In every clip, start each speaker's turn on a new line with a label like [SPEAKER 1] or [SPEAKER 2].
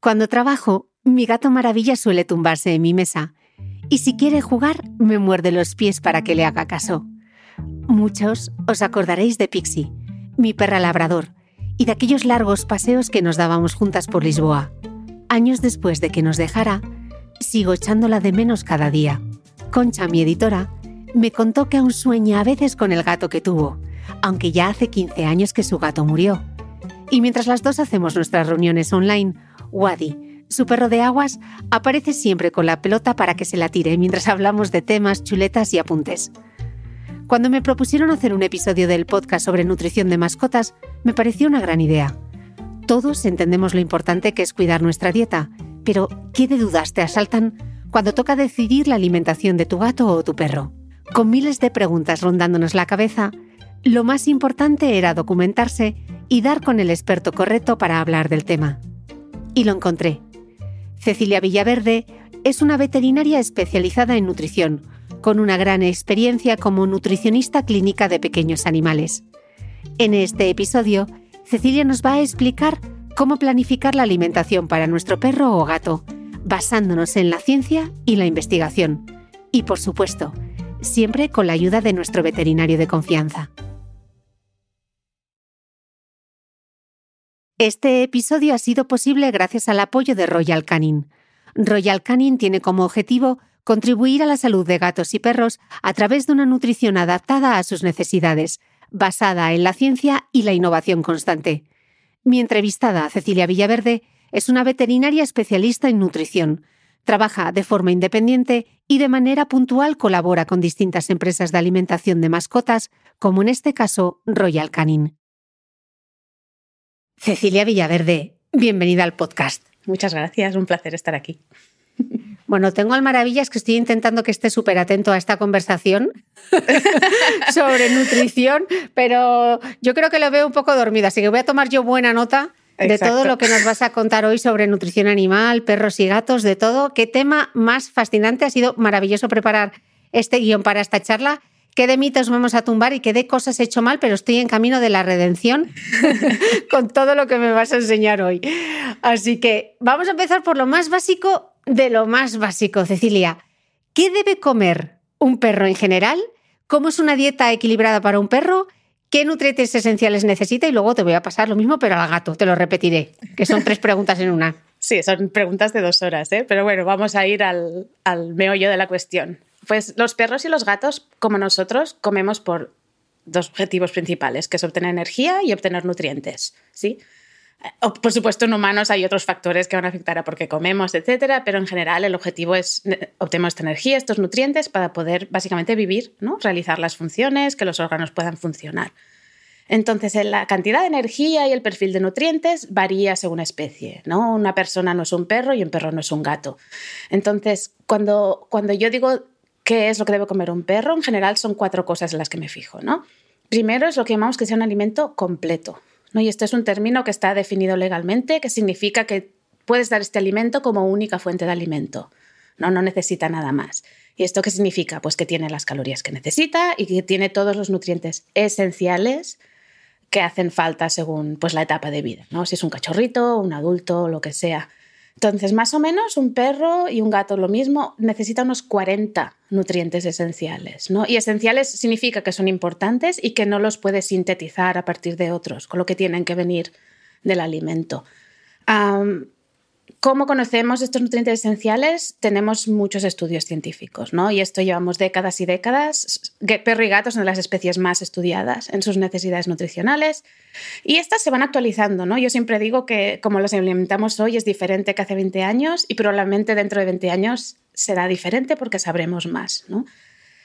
[SPEAKER 1] Cuando trabajo, mi gato maravilla suele tumbarse en mi mesa y si quiere jugar me muerde los pies para que le haga caso. Muchos os acordaréis de Pixie, mi perra labrador, y de aquellos largos paseos que nos dábamos juntas por Lisboa. Años después de que nos dejara, sigo echándola de menos cada día. Concha, mi editora, me contó que aún sueña a veces con el gato que tuvo, aunque ya hace 15 años que su gato murió. Y mientras las dos hacemos nuestras reuniones online, Wadi, su perro de aguas, aparece siempre con la pelota para que se la tire mientras hablamos de temas, chuletas y apuntes. Cuando me propusieron hacer un episodio del podcast sobre nutrición de mascotas, me pareció una gran idea. Todos entendemos lo importante que es cuidar nuestra dieta, pero ¿qué de dudas te asaltan cuando toca decidir la alimentación de tu gato o tu perro? Con miles de preguntas rondándonos la cabeza, lo más importante era documentarse y dar con el experto correcto para hablar del tema y lo encontré. Cecilia Villaverde es una veterinaria especializada en nutrición, con una gran experiencia como nutricionista clínica de pequeños animales. En este episodio, Cecilia nos va a explicar cómo planificar la alimentación para nuestro perro o gato, basándonos en la ciencia y la investigación. Y por supuesto, siempre con la ayuda de nuestro veterinario de confianza. Este episodio ha sido posible gracias al apoyo de Royal Canin. Royal Canin tiene como objetivo contribuir a la salud de gatos y perros a través de una nutrición adaptada a sus necesidades, basada en la ciencia y la innovación constante. Mi entrevistada, Cecilia Villaverde, es una veterinaria especialista en nutrición. Trabaja de forma independiente y de manera puntual colabora con distintas empresas de alimentación de mascotas, como en este caso Royal Canin. Cecilia Villaverde, bienvenida al podcast.
[SPEAKER 2] Muchas gracias, un placer estar aquí.
[SPEAKER 1] Bueno, tengo al maravillas que estoy intentando que esté súper atento a esta conversación sobre nutrición, pero yo creo que lo veo un poco dormido, así que voy a tomar yo buena nota de todo lo que nos vas a contar hoy sobre nutrición animal, perros y gatos, de todo. Qué tema más fascinante. Ha sido maravilloso preparar este guion para esta charla qué de mitos vamos a tumbar y qué de cosas he hecho mal, pero estoy en camino de la redención con todo lo que me vas a enseñar hoy. Así que vamos a empezar por lo más básico de lo más básico, Cecilia. ¿Qué debe comer un perro en general ¿Cómo es una dieta equilibrada para un perro? ¿Qué nutrientes esenciales necesita? Y luego te voy a pasar lo mismo, pero al gato, te lo repetiré, que son tres preguntas en una.
[SPEAKER 2] Sí, son preguntas de dos horas, ¿eh? pero bueno, vamos a ir al, al meollo de la cuestión. Pues los perros y los gatos, como nosotros, comemos por dos objetivos principales, que es obtener energía y obtener nutrientes, ¿sí? Por supuesto, en humanos hay otros factores que van a afectar a por qué comemos, etcétera, pero en general el objetivo es obtener esta energía, estos nutrientes, para poder básicamente vivir, ¿no? realizar las funciones, que los órganos puedan funcionar. Entonces, la cantidad de energía y el perfil de nutrientes varía según especie. ¿no? Una persona no es un perro y un perro no es un gato. Entonces, cuando, cuando yo digo qué es lo que debe comer un perro, en general son cuatro cosas en las que me fijo. ¿no? Primero es lo que llamamos que sea un alimento completo. ¿no? Y este es un término que está definido legalmente, que significa que puedes dar este alimento como única fuente de alimento. No, no necesita nada más. ¿Y esto qué significa? Pues que tiene las calorías que necesita y que tiene todos los nutrientes esenciales que hacen falta según pues, la etapa de vida, ¿no? Si es un cachorrito, un adulto, lo que sea. Entonces, más o menos, un perro y un gato lo mismo necesitan unos 40 nutrientes esenciales. ¿no? Y esenciales significa que son importantes y que no los puedes sintetizar a partir de otros, con lo que tienen que venir del alimento. ¿Cómo conocemos estos nutrientes esenciales? Tenemos muchos estudios científicos, ¿no? Y esto llevamos décadas y décadas. Perro y gato son las especies más estudiadas en sus necesidades nutricionales y estas se van actualizando, ¿no? Yo siempre digo que como los alimentamos hoy es diferente que hace 20 años y probablemente dentro de 20 años será diferente porque sabremos más, ¿no?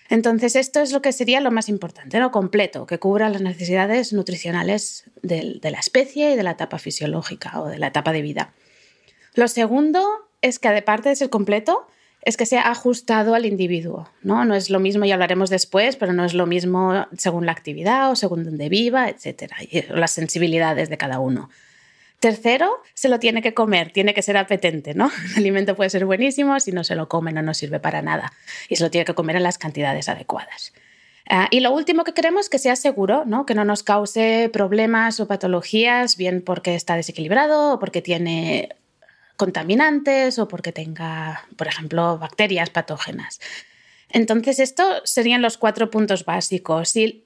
[SPEAKER 2] Entonces, esto es lo que sería lo más importante, lo completo, que cubra las necesidades nutricionales de la especie y de la etapa fisiológica o de la etapa de vida. Lo segundo es que, aparte de ser completo, es que sea ajustado al individuo. ¿no? no es lo mismo, y hablaremos después, pero no es lo mismo según la actividad o según donde viva, etcétera, y las sensibilidades de cada uno. Tercero, se lo tiene que comer, tiene que ser apetente, ¿no? El alimento puede ser buenísimo, si no se lo come no nos sirve para nada y se lo tiene que comer en las cantidades adecuadas. Ah, y lo último que queremos es que sea seguro, ¿no? que no nos cause problemas o patologías, bien porque está desequilibrado o porque tiene contaminantes o porque tenga, por ejemplo, bacterias patógenas. Entonces, estos serían los cuatro puntos básicos. Y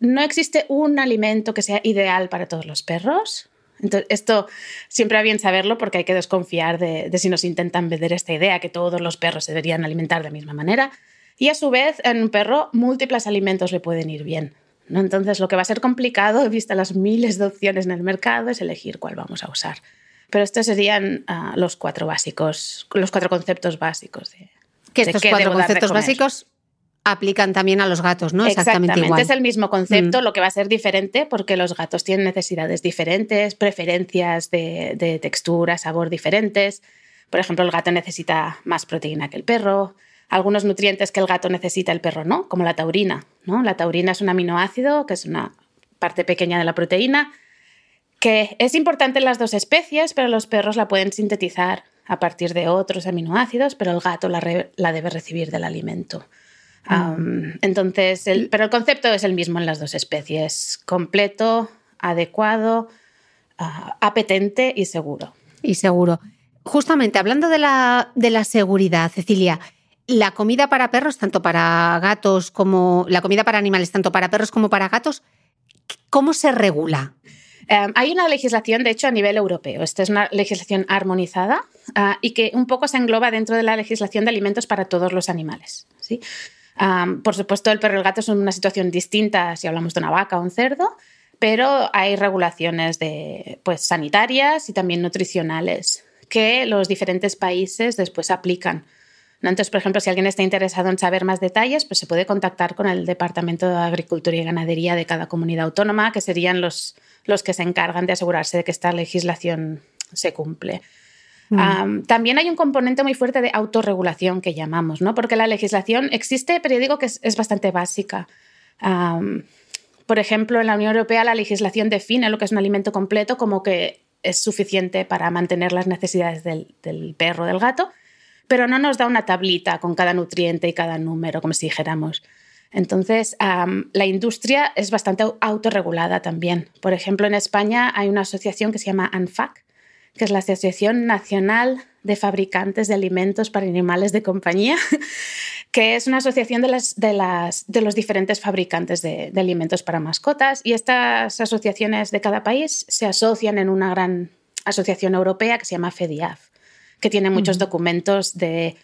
[SPEAKER 2] no existe un alimento que sea ideal para todos los perros. Entonces, esto siempre va bien saberlo porque hay que desconfiar de, si nos intentan vender esta idea que todos los perros se deberían alimentar de la misma manera. Y a su vez, en un perro, múltiples alimentos le pueden ir bien. ¿no? Entonces, lo que va a ser complicado, vista las miles de opciones en el mercado, es elegir cuál vamos a usar. Pero estos serían ah, los cuatro básicos, los cuatro conceptos básicos. De,
[SPEAKER 1] que estos cuatro conceptos básicos aplican también a los gatos, ¿no?
[SPEAKER 2] Exactamente, igual. es el mismo concepto, mm. lo que va a ser diferente porque los gatos tienen necesidades diferentes, preferencias de, de, textura, sabor diferentes. Por ejemplo, el gato necesita más proteína que el perro. Algunos nutrientes que el gato necesita, el perro no, como la taurina. ¿no? La taurina es un aminoácido, que es una parte pequeña de la proteína, que es importante en las dos especies, pero los perros la pueden sintetizar a partir de otros aminoácidos, pero el gato la, debe recibir del alimento. Mm. entonces, pero el concepto es el mismo en las dos especies, completo, adecuado, ah, apetente y seguro.
[SPEAKER 1] Y seguro. Justamente, hablando de la, de la seguridad, Cecilia, la comida para perros, tanto para gatos como la comida para animales, tanto para perros como para gatos, ¿cómo se regula?
[SPEAKER 2] Em, hay una legislación, de hecho, a nivel europeo. Esta es una legislación armonizada ah, y que un poco se engloba dentro de la legislación de alimentos para todos los animales. ¿sí? por supuesto, el perro y el gato son una situación distinta si hablamos de una vaca o un cerdo, pero hay regulaciones de, pues, sanitarias y también nutricionales que los diferentes países después aplican. Entonces, por ejemplo, si alguien está interesado en saber más detalles, pues se puede contactar con el Departamento de Agricultura y Ganadería de cada comunidad autónoma, que serían los, los que se encargan de asegurarse de que esta legislación se cumple. Mm. también hay un componente muy fuerte de autorregulación que llamamos, ¿no? porque la legislación existe, pero yo digo que es, bastante básica. por ejemplo, en la Unión Europea la legislación define lo que es un alimento completo como que es suficiente para mantener las necesidades del, del perro del gato, pero no nos da una tablita con cada nutriente y cada número, como si dijéramos. Entonces, la industria es bastante autorregulada también. Por ejemplo, en España hay una asociación que se llama ANFAC, que es la Asociación Nacional de Fabricantes de Alimentos para Animales de Compañía, que es una asociación de, de, de los diferentes fabricantes de, alimentos para mascotas. Y estas asociaciones de cada país se asocian en una gran asociación europea que se llama FEDIAF, que tiene muchos documentos de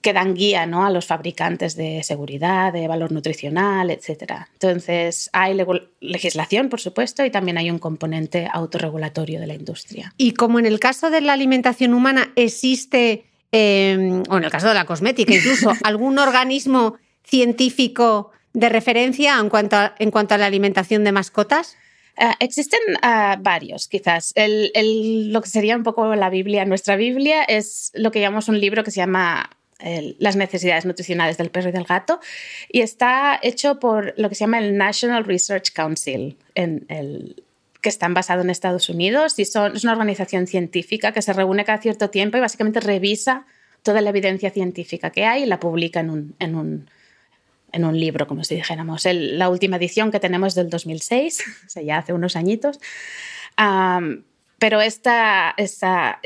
[SPEAKER 2] que dan guía ¿no? a los fabricantes de seguridad, de valor nutricional, etc. Entonces, hay legislación, por supuesto, y también hay un componente autorregulatorio de la industria.
[SPEAKER 1] Y como en el caso de la alimentación humana existe, em, o en el caso de la cosmética incluso, algún organismo científico de referencia en cuanto a, en cuanto a la alimentación de mascotas?
[SPEAKER 2] Uh, existen uh, varios, quizás. El, lo que sería un poco la Biblia, nuestra Biblia, es lo que llamamos un libro que se llama las necesidades nutricionales del perro y del gato y está hecho por lo que se llama el National Research Council, que están basados en Estados Unidos y son, es una organización científica que se reúne cada cierto tiempo y básicamente revisa toda la evidencia científica que hay y la publica en un, en un libro, como si dijéramos. la última edición que tenemos es del 2006, o sea, ya hace unos añitos. pero esta, esta,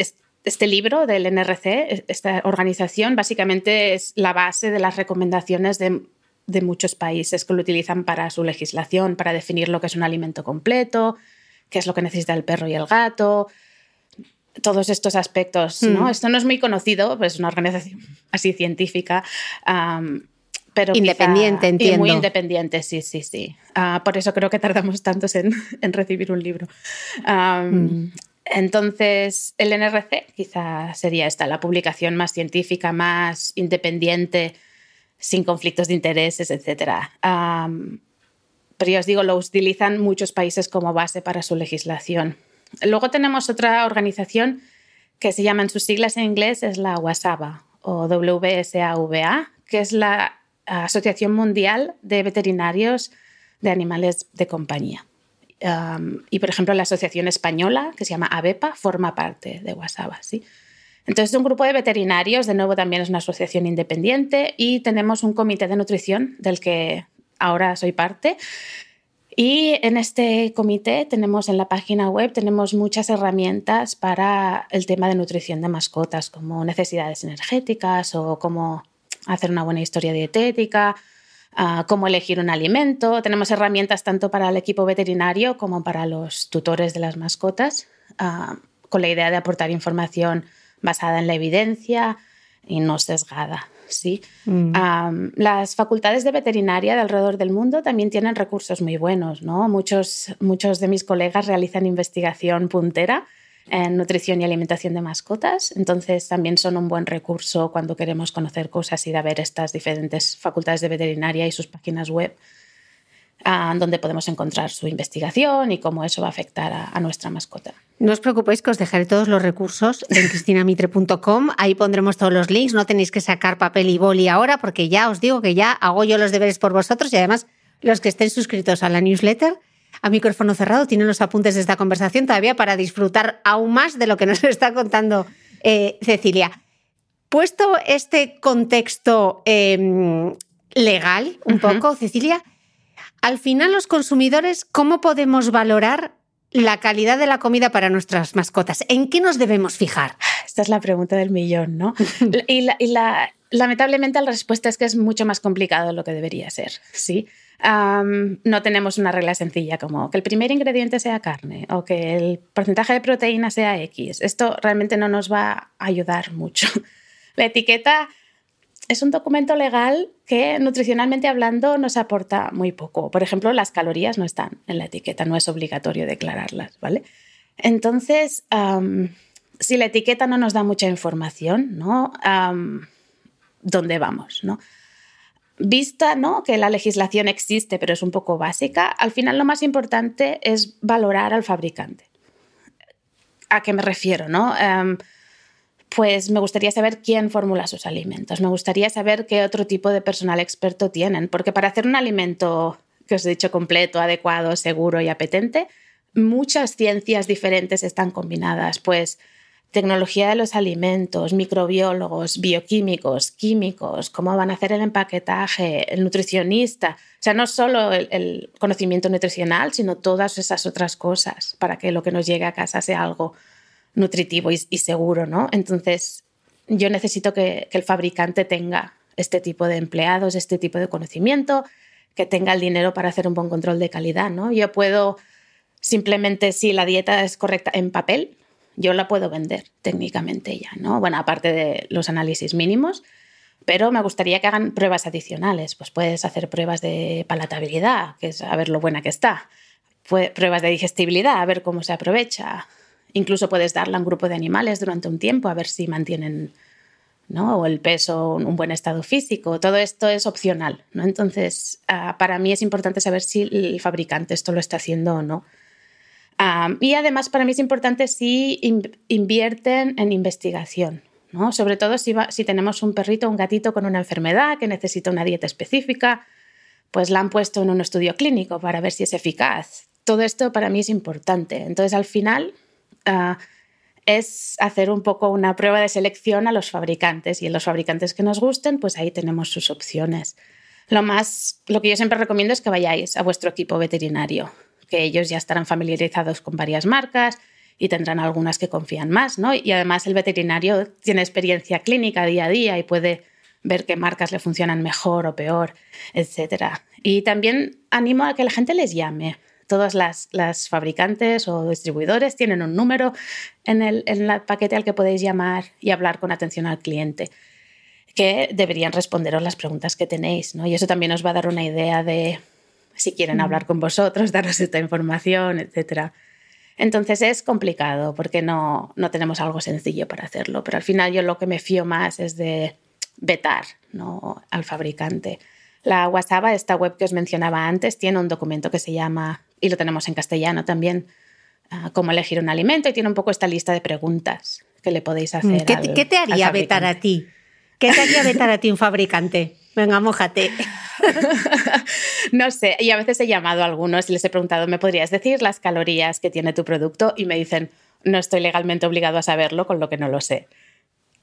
[SPEAKER 2] este libro del NRC, esta organización, básicamente es la base de las recomendaciones de, muchos países que lo utilizan para su legislación, para definir lo que es un alimento completo, qué es lo que necesita el perro y el gato, todos estos aspectos. ¿no? Mm. Esto no es muy conocido, pues es una organización así científica. Pero
[SPEAKER 1] independiente, entiendo.
[SPEAKER 2] muy independiente, sí, sí, sí. Ah, por eso creo que tardamos tantos en, recibir un libro. Mm. Entonces, el NRC quizá sería esta, la publicación más científica, más independiente, sin conflictos de intereses, etc. pero ya os digo, lo utilizan muchos países como base para su legislación. Luego tenemos otra organización que se llama en sus siglas en inglés, es la WASAVA o WSAVA, que es la Asociación Mundial de Veterinarios de Animales de Compañía y, por ejemplo, la Asociación Española, que se llama ABEPA, forma parte de WhatsApp. ¿sí? Entonces, un grupo de veterinarios, de nuevo, también es una asociación independiente y tenemos un comité de nutrición del que ahora soy parte. Y en este comité tenemos en la página web tenemos muchas herramientas para el tema de nutrición de mascotas, como necesidades energéticas o cómo hacer una buena historia dietética cómo elegir un alimento. Tenemos herramientas tanto para el equipo veterinario como para los tutores de las mascotas, con la idea de aportar información basada en la evidencia y no sesgada. ¿sí? Mm. las facultades de veterinaria de alrededor del mundo también tienen recursos muy buenos. ¿no? Muchos, muchos de mis colegas realizan investigación puntera en nutrición y alimentación de mascotas. Entonces también son un buen recurso cuando queremos conocer cosas y de ver estas diferentes facultades de veterinaria y sus páginas web ah, donde podemos encontrar su investigación y cómo eso va a afectar a, nuestra mascota.
[SPEAKER 1] No os preocupéis que os dejaré todos los recursos en cristinamitre.com. Ahí pondremos todos los links. No tenéis que sacar papel y boli ahora porque ya os digo que ya hago yo los deberes por vosotros y además los que estén suscritos a la newsletter a micrófono cerrado tienen los apuntes de esta conversación todavía para disfrutar aún más de lo que nos está contando eh, Cecilia. Puesto este contexto em, legal un poco, Cecilia, al final los consumidores, ¿cómo podemos valorar la calidad de la comida para nuestras mascotas? ¿En qué nos debemos fijar?
[SPEAKER 2] Esta es la pregunta del millón, ¿no? y, lamentablemente la respuesta es que es mucho más complicado de lo que debería ser, ¿sí? no tenemos una regla sencilla como que el primer ingrediente sea carne o que el porcentaje de proteína sea X. Esto realmente no nos va a ayudar mucho. La etiqueta es un documento legal que nutricionalmente hablando nos aporta muy poco. Por ejemplo, las calorías no están en la etiqueta, no es obligatorio declararlas, ¿vale? Entonces, si la etiqueta no nos da mucha información, ¿no? ¿Dónde vamos? ¿no? vista ¿no? que la legislación existe, pero es un poco básica, al final lo más importante es valorar al fabricante. ¿A qué me refiero? No? Em, pues me gustaría saber quién formula sus alimentos, me gustaría saber qué otro tipo de personal experto tienen, porque para hacer un alimento que os he dicho completo, adecuado, seguro y apetente, muchas ciencias diferentes están combinadas, pues tecnología de los alimentos, microbiólogos, bioquímicos, químicos, cómo van a hacer el empaquetaje, el nutricionista. O sea, no solo el, conocimiento nutricional, sino todas esas otras cosas para que lo que nos llegue a casa sea algo nutritivo y, seguro, ¿no? Entonces, yo necesito que, el fabricante tenga este tipo de empleados, este tipo de conocimiento, que tenga el dinero para hacer un buen control de calidad, ¿no? Yo puedo simplemente, si la dieta es correcta en papel, yo la puedo vender técnicamente ya, ¿no? Bueno, aparte de los análisis mínimos, pero me gustaría que hagan pruebas adicionales. Pues puedes hacer pruebas de palatabilidad, que es a ver lo buena que está. Pruebas de digestibilidad, a ver cómo se aprovecha. Incluso puedes darle a un grupo de animales durante un tiempo a ver si mantienen ¿no? o el peso, un buen estado físico. Todo esto es opcional. ¿no? Entonces, ah, para mí es importante saber si el fabricante esto lo está haciendo o no. Y además, para mí es importante si invierten en investigación. ¿no? Sobre todo si, si tenemos un perrito o un gatito con una enfermedad que necesita una dieta específica, pues la han puesto en un estudio clínico para ver si es eficaz. Todo esto para mí es importante. Entonces, al final, Ah, es hacer un poco una prueba de selección a los fabricantes y en los fabricantes que nos gusten, pues ahí tenemos sus opciones. Lo más, lo que yo siempre recomiendo es que vayáis a vuestro equipo veterinario, que ellos ya estarán familiarizados con varias marcas y tendrán algunas que confían más, ¿no? Y además el veterinario tiene experiencia clínica día a día y puede ver qué marcas le funcionan mejor o peor, etc. Y también animo a que la gente les llame, todas las, fabricantes o distribuidores tienen un número en el, paquete al que podéis llamar y hablar con atención al cliente que deberían responderos las preguntas que tenéis, ¿no? Y eso también os va a dar una idea de si quieren hablar con vosotros, daros esta información, etc. Entonces es complicado porque no, no tenemos algo sencillo para hacerlo, pero al final yo lo que me fío más es de vetar ¿no? al fabricante. La WhatsApp, esta web que os mencionaba antes, tiene un documento que se llama, y lo tenemos en castellano también, ah, cómo elegir un alimento, y tiene un poco esta lista de preguntas que le podéis mm, hacer.
[SPEAKER 1] ¿Qué, ¿qué te haría vetar a ti? ¿Qué te haría vetar a ti un fabricante? Venga, mójate.
[SPEAKER 2] no sé, y a veces he llamado a algunos y les he preguntado, ¿me podrías decir las calorías que tiene tu producto? Y me dicen, no estoy legalmente obligado a saberlo, con lo que no lo sé.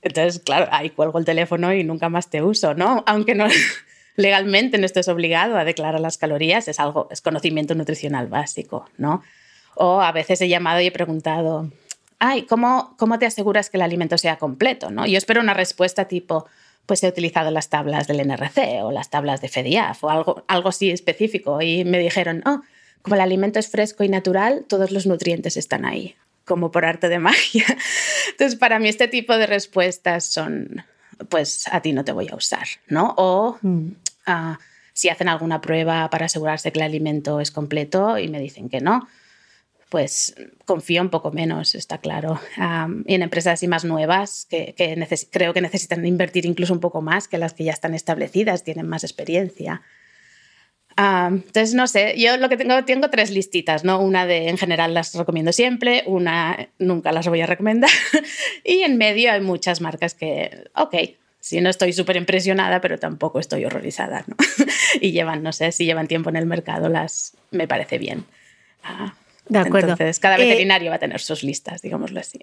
[SPEAKER 2] Entonces, claro, ahí cuelgo el teléfono y nunca más te uso, ¿no? Aunque no, legalmente no estés obligado a declarar las calorías, es algo, es conocimiento nutricional básico, ¿no? O a veces he llamado y he preguntado, ay, ¿cómo, cómo te aseguras que el alimento sea completo? ¿no? Yo espero una respuesta tipo, pues he utilizado las tablas del NRC o las tablas de FEDIAF o algo, algo así específico. Y me dijeron, oh, como el alimento es fresco y natural, todos los nutrientes están ahí, como por arte de magia. Entonces, para mí este tipo de respuestas son, pues a ti no te voy a usar, ¿no? O mm si hacen alguna prueba para asegurarse que el alimento es completo y me dicen que no, pues confío un poco menos, está claro. y en empresas así más nuevas, que, creo que necesitan invertir incluso un poco más que las que ya están establecidas, tienen más experiencia. entonces, no sé, yo lo que tengo, tengo tres listitas, ¿no? Una de en general las recomiendo siempre, una nunca las voy a recomendar y en medio hay muchas marcas que, ok, Sí, no estoy súper impresionada, pero tampoco estoy horrorizada, ¿no? y llevan, no sé, si llevan tiempo en el mercado, las me parece bien.
[SPEAKER 1] Ah, de acuerdo.
[SPEAKER 2] Entonces, cada eh, veterinario va a tener sus listas, digámoslo así.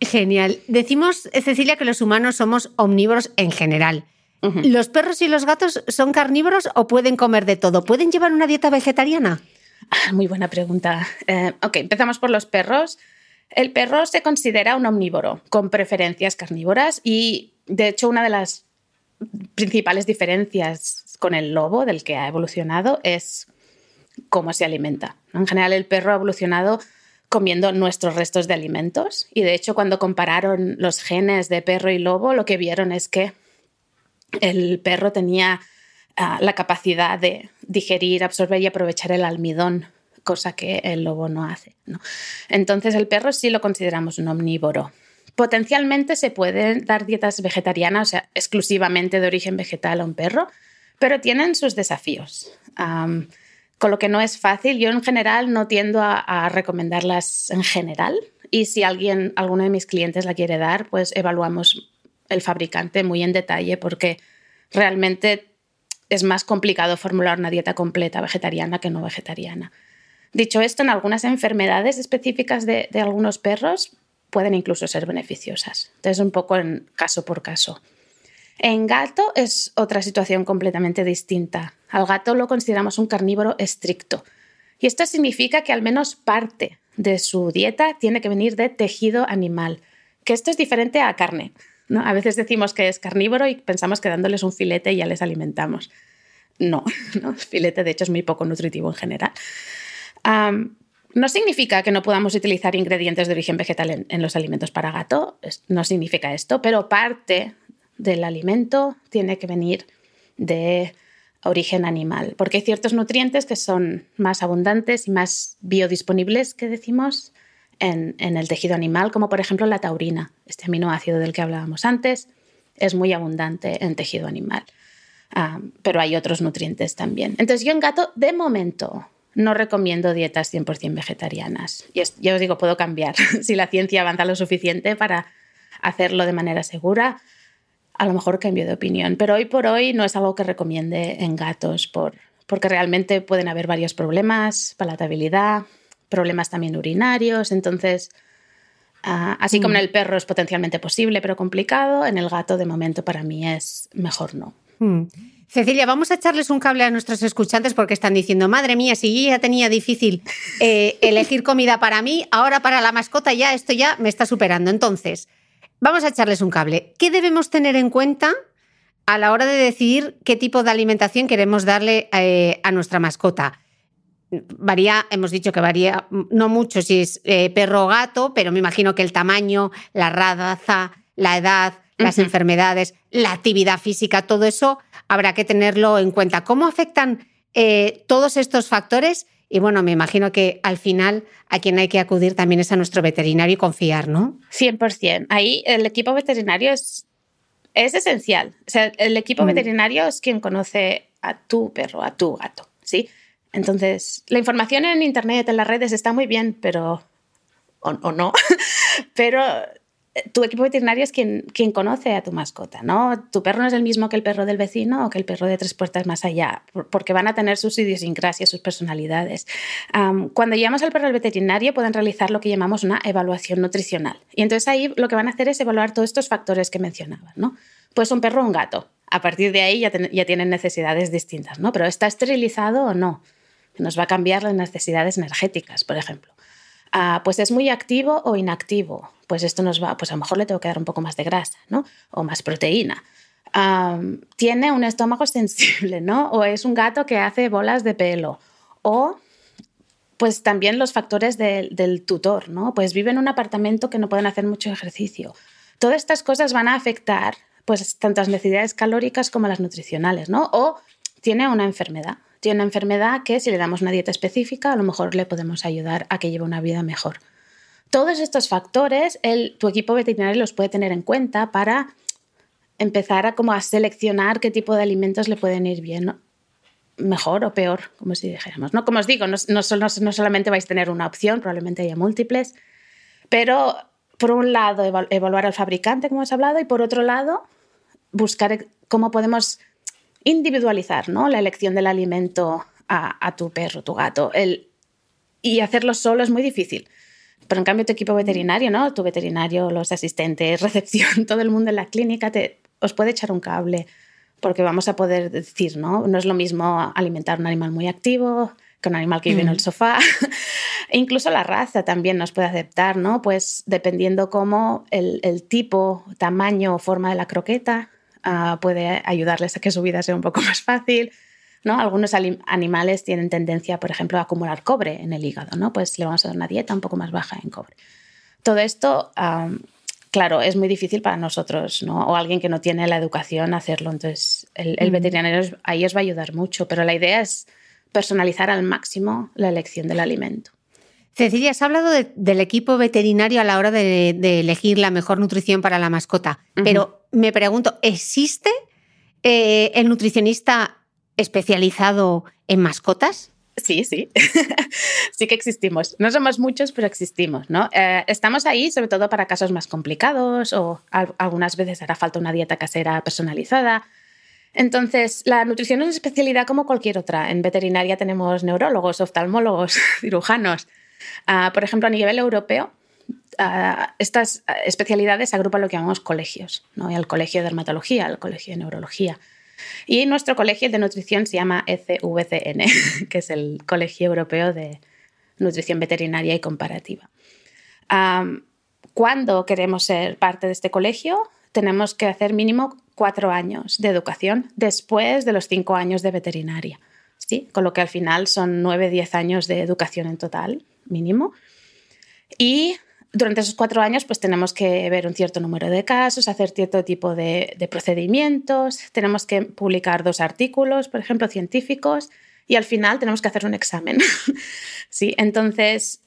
[SPEAKER 1] Genial. Decimos, Cecilia, que los humanos somos omnívoros en general. ¿Los perros y los gatos son carnívoros o pueden comer de todo? ¿Pueden llevar una dieta vegetariana?
[SPEAKER 2] Ah, muy buena pregunta. Eh, ok, empezamos por los perros. El perro se considera un omnívoro con preferencias carnívoras y de hecho, una de las principales diferencias con el lobo del que ha evolucionado es cómo se alimenta. En general, el perro ha evolucionado comiendo nuestros restos de alimentos y de hecho cuando compararon los genes de perro y lobo lo que vieron es que el perro tenía ah, la capacidad de digerir, absorber y aprovechar el almidón, cosa que el lobo no hace. Entonces el perro sí lo consideramos un omnívoro. Potencialmente se pueden dar dietas vegetarianas, o sea, exclusivamente de origen vegetal a un perro, pero tienen sus desafíos. Con lo que no es fácil, yo en general no tiendo a, recomendarlas en general y si alguien, alguno de mis clientes la quiere dar, pues evaluamos el fabricante muy en detalle porque realmente es más complicado formular una dieta completa vegetariana que no vegetariana. Dicho esto, en algunas enfermedades específicas de algunos perros pueden incluso ser beneficiosas. Entonces, un poco en caso por caso. En gato es otra situación completamente distinta. Al gato lo consideramos un carnívoro estricto. Y esto significa que al menos parte de su dieta tiene que venir de tejido animal, que esto es diferente a carne. ¿no? A veces decimos que es carnívoro y pensamos que dándoles un filete ya les alimentamos. No, ¿no? filete de hecho es muy poco nutritivo en general. no significa que no podamos utilizar ingredientes de origen vegetal en, los alimentos para gato, no significa esto, pero parte del alimento tiene que venir de origen animal, porque hay ciertos nutrientes que son más abundantes y más biodisponibles, que decimos, en, el tejido animal, como por ejemplo la taurina, este aminoácido del que hablábamos antes, es muy abundante en tejido animal. Ah, pero hay otros nutrientes también. Entonces yo en gato, de momento, no recomiendo dietas 100% vegetarianas. Y ya os digo, puedo cambiar si la ciencia avanza lo suficiente para hacerlo de manera segura. A lo mejor cambio de opinión, pero hoy por hoy no es algo que recomiende en gatos por, porque realmente pueden haber varios problemas, palatabilidad, problemas también urinarios, entonces, ah, así como en mm. el perro es potencialmente posible, pero complicado, en el gato de momento para mí es mejor no.
[SPEAKER 1] Mm. Cecilia, vamos a echarles un cable a nuestros escuchantes porque están diciendo, madre mía, si yo ya tenía difícil eh, elegir comida para mí, ahora para la mascota ya esto ya me está superando. Entonces, vamos a echarles un cable. ¿Qué debemos tener en cuenta a la hora de decidir qué tipo de alimentación queremos darle eh, a nuestra mascota? varía, hemos dicho que varía no mucho si es eh, perro o gato, pero me imagino que el tamaño, la raza, la edad, las enfermedades, la actividad física, todo eso habrá que tenerlo en cuenta. ¿Cómo afectan eh, todos estos factores? Y bueno, me imagino que al final a quien hay que acudir también es a nuestro veterinario y confiar, ¿no?
[SPEAKER 2] 100%. Ahí el equipo veterinario es, es esencial. O sea, el equipo mm. veterinario es quien conoce a tu perro, a tu gato, ¿sí? Entonces, la información en Internet, en las redes, está muy bien, pero... o, no, pero tu equipo veterinario es quien, quien, conoce a tu mascota, ¿no? Tu perro no es el mismo que el perro del vecino o que el perro de tres puertas más allá, porque van a tener sus idiosincrasias, sus personalidades. cuando llevamos al perro al veterinario pueden realizar lo que llamamos una evaluación nutricional. Y entonces ahí lo que van a hacer es evaluar todos estos factores que mencionaba, ¿no? Pues un perro o un gato. A partir de ahí ya, ya tienen necesidades distintas, ¿no? Pero ¿está esterilizado o no? nos va a cambiar las necesidades energéticas, por ejemplo. Ah, pues es muy activo o inactivo. Pues esto nos va, pues a lo mejor le tengo que dar un poco más de grasa, ¿no? O más proteína. tiene un estómago sensible, ¿no? O es un gato que hace bolas de pelo. O pues también los factores del tutor, ¿no? Pues vive en un apartamento que no pueden hacer mucho ejercicio. Todas estas cosas van a afectar pues tanto las necesidades calóricas como las nutricionales, ¿no? O tiene una enfermedad tiene una enfermedad que si le damos una dieta específica, a lo mejor le podemos ayudar a que lleve una vida mejor. Todos estos factores, el, tu equipo veterinario los puede tener en cuenta para empezar a, como a seleccionar qué tipo de alimentos le pueden ir bien, mejor o peor, como si dijéramos. ¿no? Como os digo, no, no, no solamente vais a tener una opción, probablemente haya múltiples, pero por un lado evaluar al fabricante, como hemos hablado, y por otro lado buscar cómo podemos individualizar ¿no? la elección del alimento a, tu perro, tu gato. El, y hacerlo solo es muy difícil. Pero en cambio tu equipo veterinario, ¿no? Tu veterinario, los asistentes, recepción, todo el mundo en la clínica te, os puede echar un cable porque vamos a poder decir, ¿no? No es lo mismo alimentar un animal muy activo que un animal que vive en el mm. sofá. E incluso la raza también nos puede aceptar, ¿no? Pues dependiendo cómo el, el tipo, tamaño o forma de la croqueta, Ah, puede ayudarles a que su vida sea un poco más fácil. ¿no? Algunos animales tienen tendencia, por ejemplo, a acumular cobre en el hígado, ¿no? Pues le vamos a dar una dieta un poco más baja en cobre. Todo esto, claro, es muy difícil para nosotros, ¿no? O alguien que no tiene la educación hacerlo. Entonces, el, el veterinario ahí os va a ayudar mucho, pero la idea es personalizar al máximo la elección del alimento.
[SPEAKER 1] Cecilia, has hablado del equipo veterinario a la hora de, elegir la mejor nutrición para la mascota, pero me pregunto, ¿existe eh, el nutricionista especializado en mascotas?
[SPEAKER 2] Sí, sí, sí que existimos. No somos muchos, pero existimos, ¿no? Eh, estamos ahí sobre todo para casos más complicados o algunas veces hará falta una dieta casera personalizada. Entonces, la nutrición es una especialidad como cualquier otra. En veterinaria tenemos neurólogos, oftalmólogos, cirujanos. Ah, por ejemplo, a nivel europeo, ah, estas especialidades agrupan lo que llamamos colegios, ¿no? el colegio de dermatología, el colegio de neurología. Y nuestro colegio de nutrición se llama ECVCN, que es el Colegio Europeo de, nutrición veterinaria y comparativa. cuando queremos ser parte de este colegio, tenemos que hacer mínimo cuatro años de educación después de los cinco años de veterinaria. ¿Sí? Con lo que al final son nueve, diez años de educación en total, mínimo. Y durante esos cuatro años pues tenemos que ver un cierto número de casos, hacer cierto tipo de, procedimientos, tenemos que publicar dos artículos, por ejemplo, científicos, y al final tenemos que hacer un examen. sí, entonces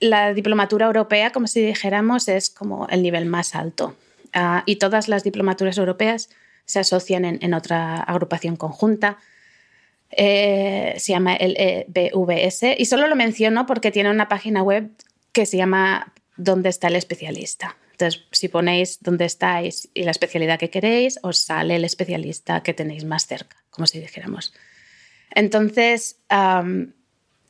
[SPEAKER 2] la diplomatura europea, como si dijéramos, es como el nivel más alto. Ah, y todas las diplomaturas europeas se asocian en, otra agrupación conjunta. Eh, se llama el EBVS y solo lo menciono porque tiene una página web que se llama dónde está el especialista. Entonces, si ponéis dónde estáis y la especialidad que queréis, os sale el especialista que tenéis más cerca, como si dijéramos. Entonces,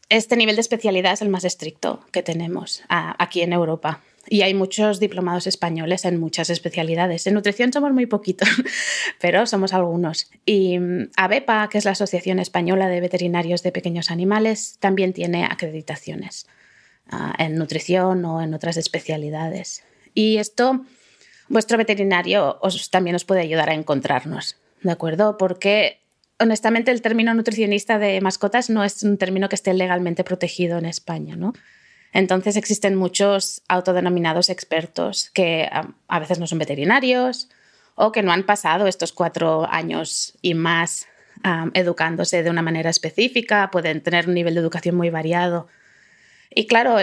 [SPEAKER 2] este nivel de especialidad es el más estricto que tenemos aquí en Europa. Y hay muchos diplomados españoles en muchas especialidades. En nutrición somos muy poquitos, pero somos algunos. Y mm, ABEPA, que es la Asociación Española de Veterinarios de Pequeños Animales, también tiene acreditaciones. Ah, en nutrición o en otras especialidades. Y esto, vuestro veterinario os, también os puede ayudar a encontrarnos, ¿de acuerdo? Porque honestamente el término nutricionista de mascotas no es un término que esté legalmente protegido en España, ¿no? Entonces existen muchos autodenominados expertos que a, a veces no son veterinarios o que no han pasado estos cuatro años y más educándose de una manera específica, pueden tener un nivel de educación muy variado y claro,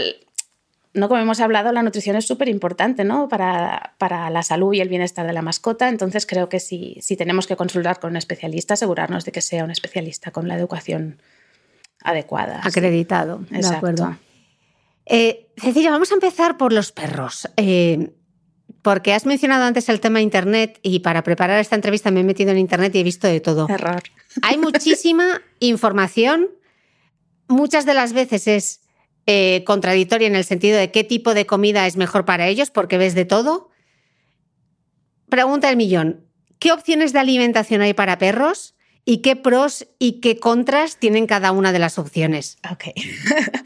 [SPEAKER 2] no como hemos hablado, la nutrición es súper importante ¿no? para, para, la salud y el bienestar de la mascota. Entonces creo que si, si tenemos que consultar con un especialista, asegurarnos de que sea un especialista con la educación adecuada.
[SPEAKER 1] Acreditado, de acuerdo. Eh, Cecilia, vamos a empezar por los perros. Eh, porque has mencionado antes el tema Internet y para preparar esta entrevista me he metido en Internet y he visto de todo.
[SPEAKER 2] Error.
[SPEAKER 1] Hay muchísima información. Muchas de las veces es eh, contradictoria en el sentido de qué tipo de comida es mejor para ellos, porque ves de todo. Pregunta el millón, ¿qué opciones de alimentación hay para perros? ¿Y qué pros y qué contras tienen cada una de las opciones?
[SPEAKER 2] Ok.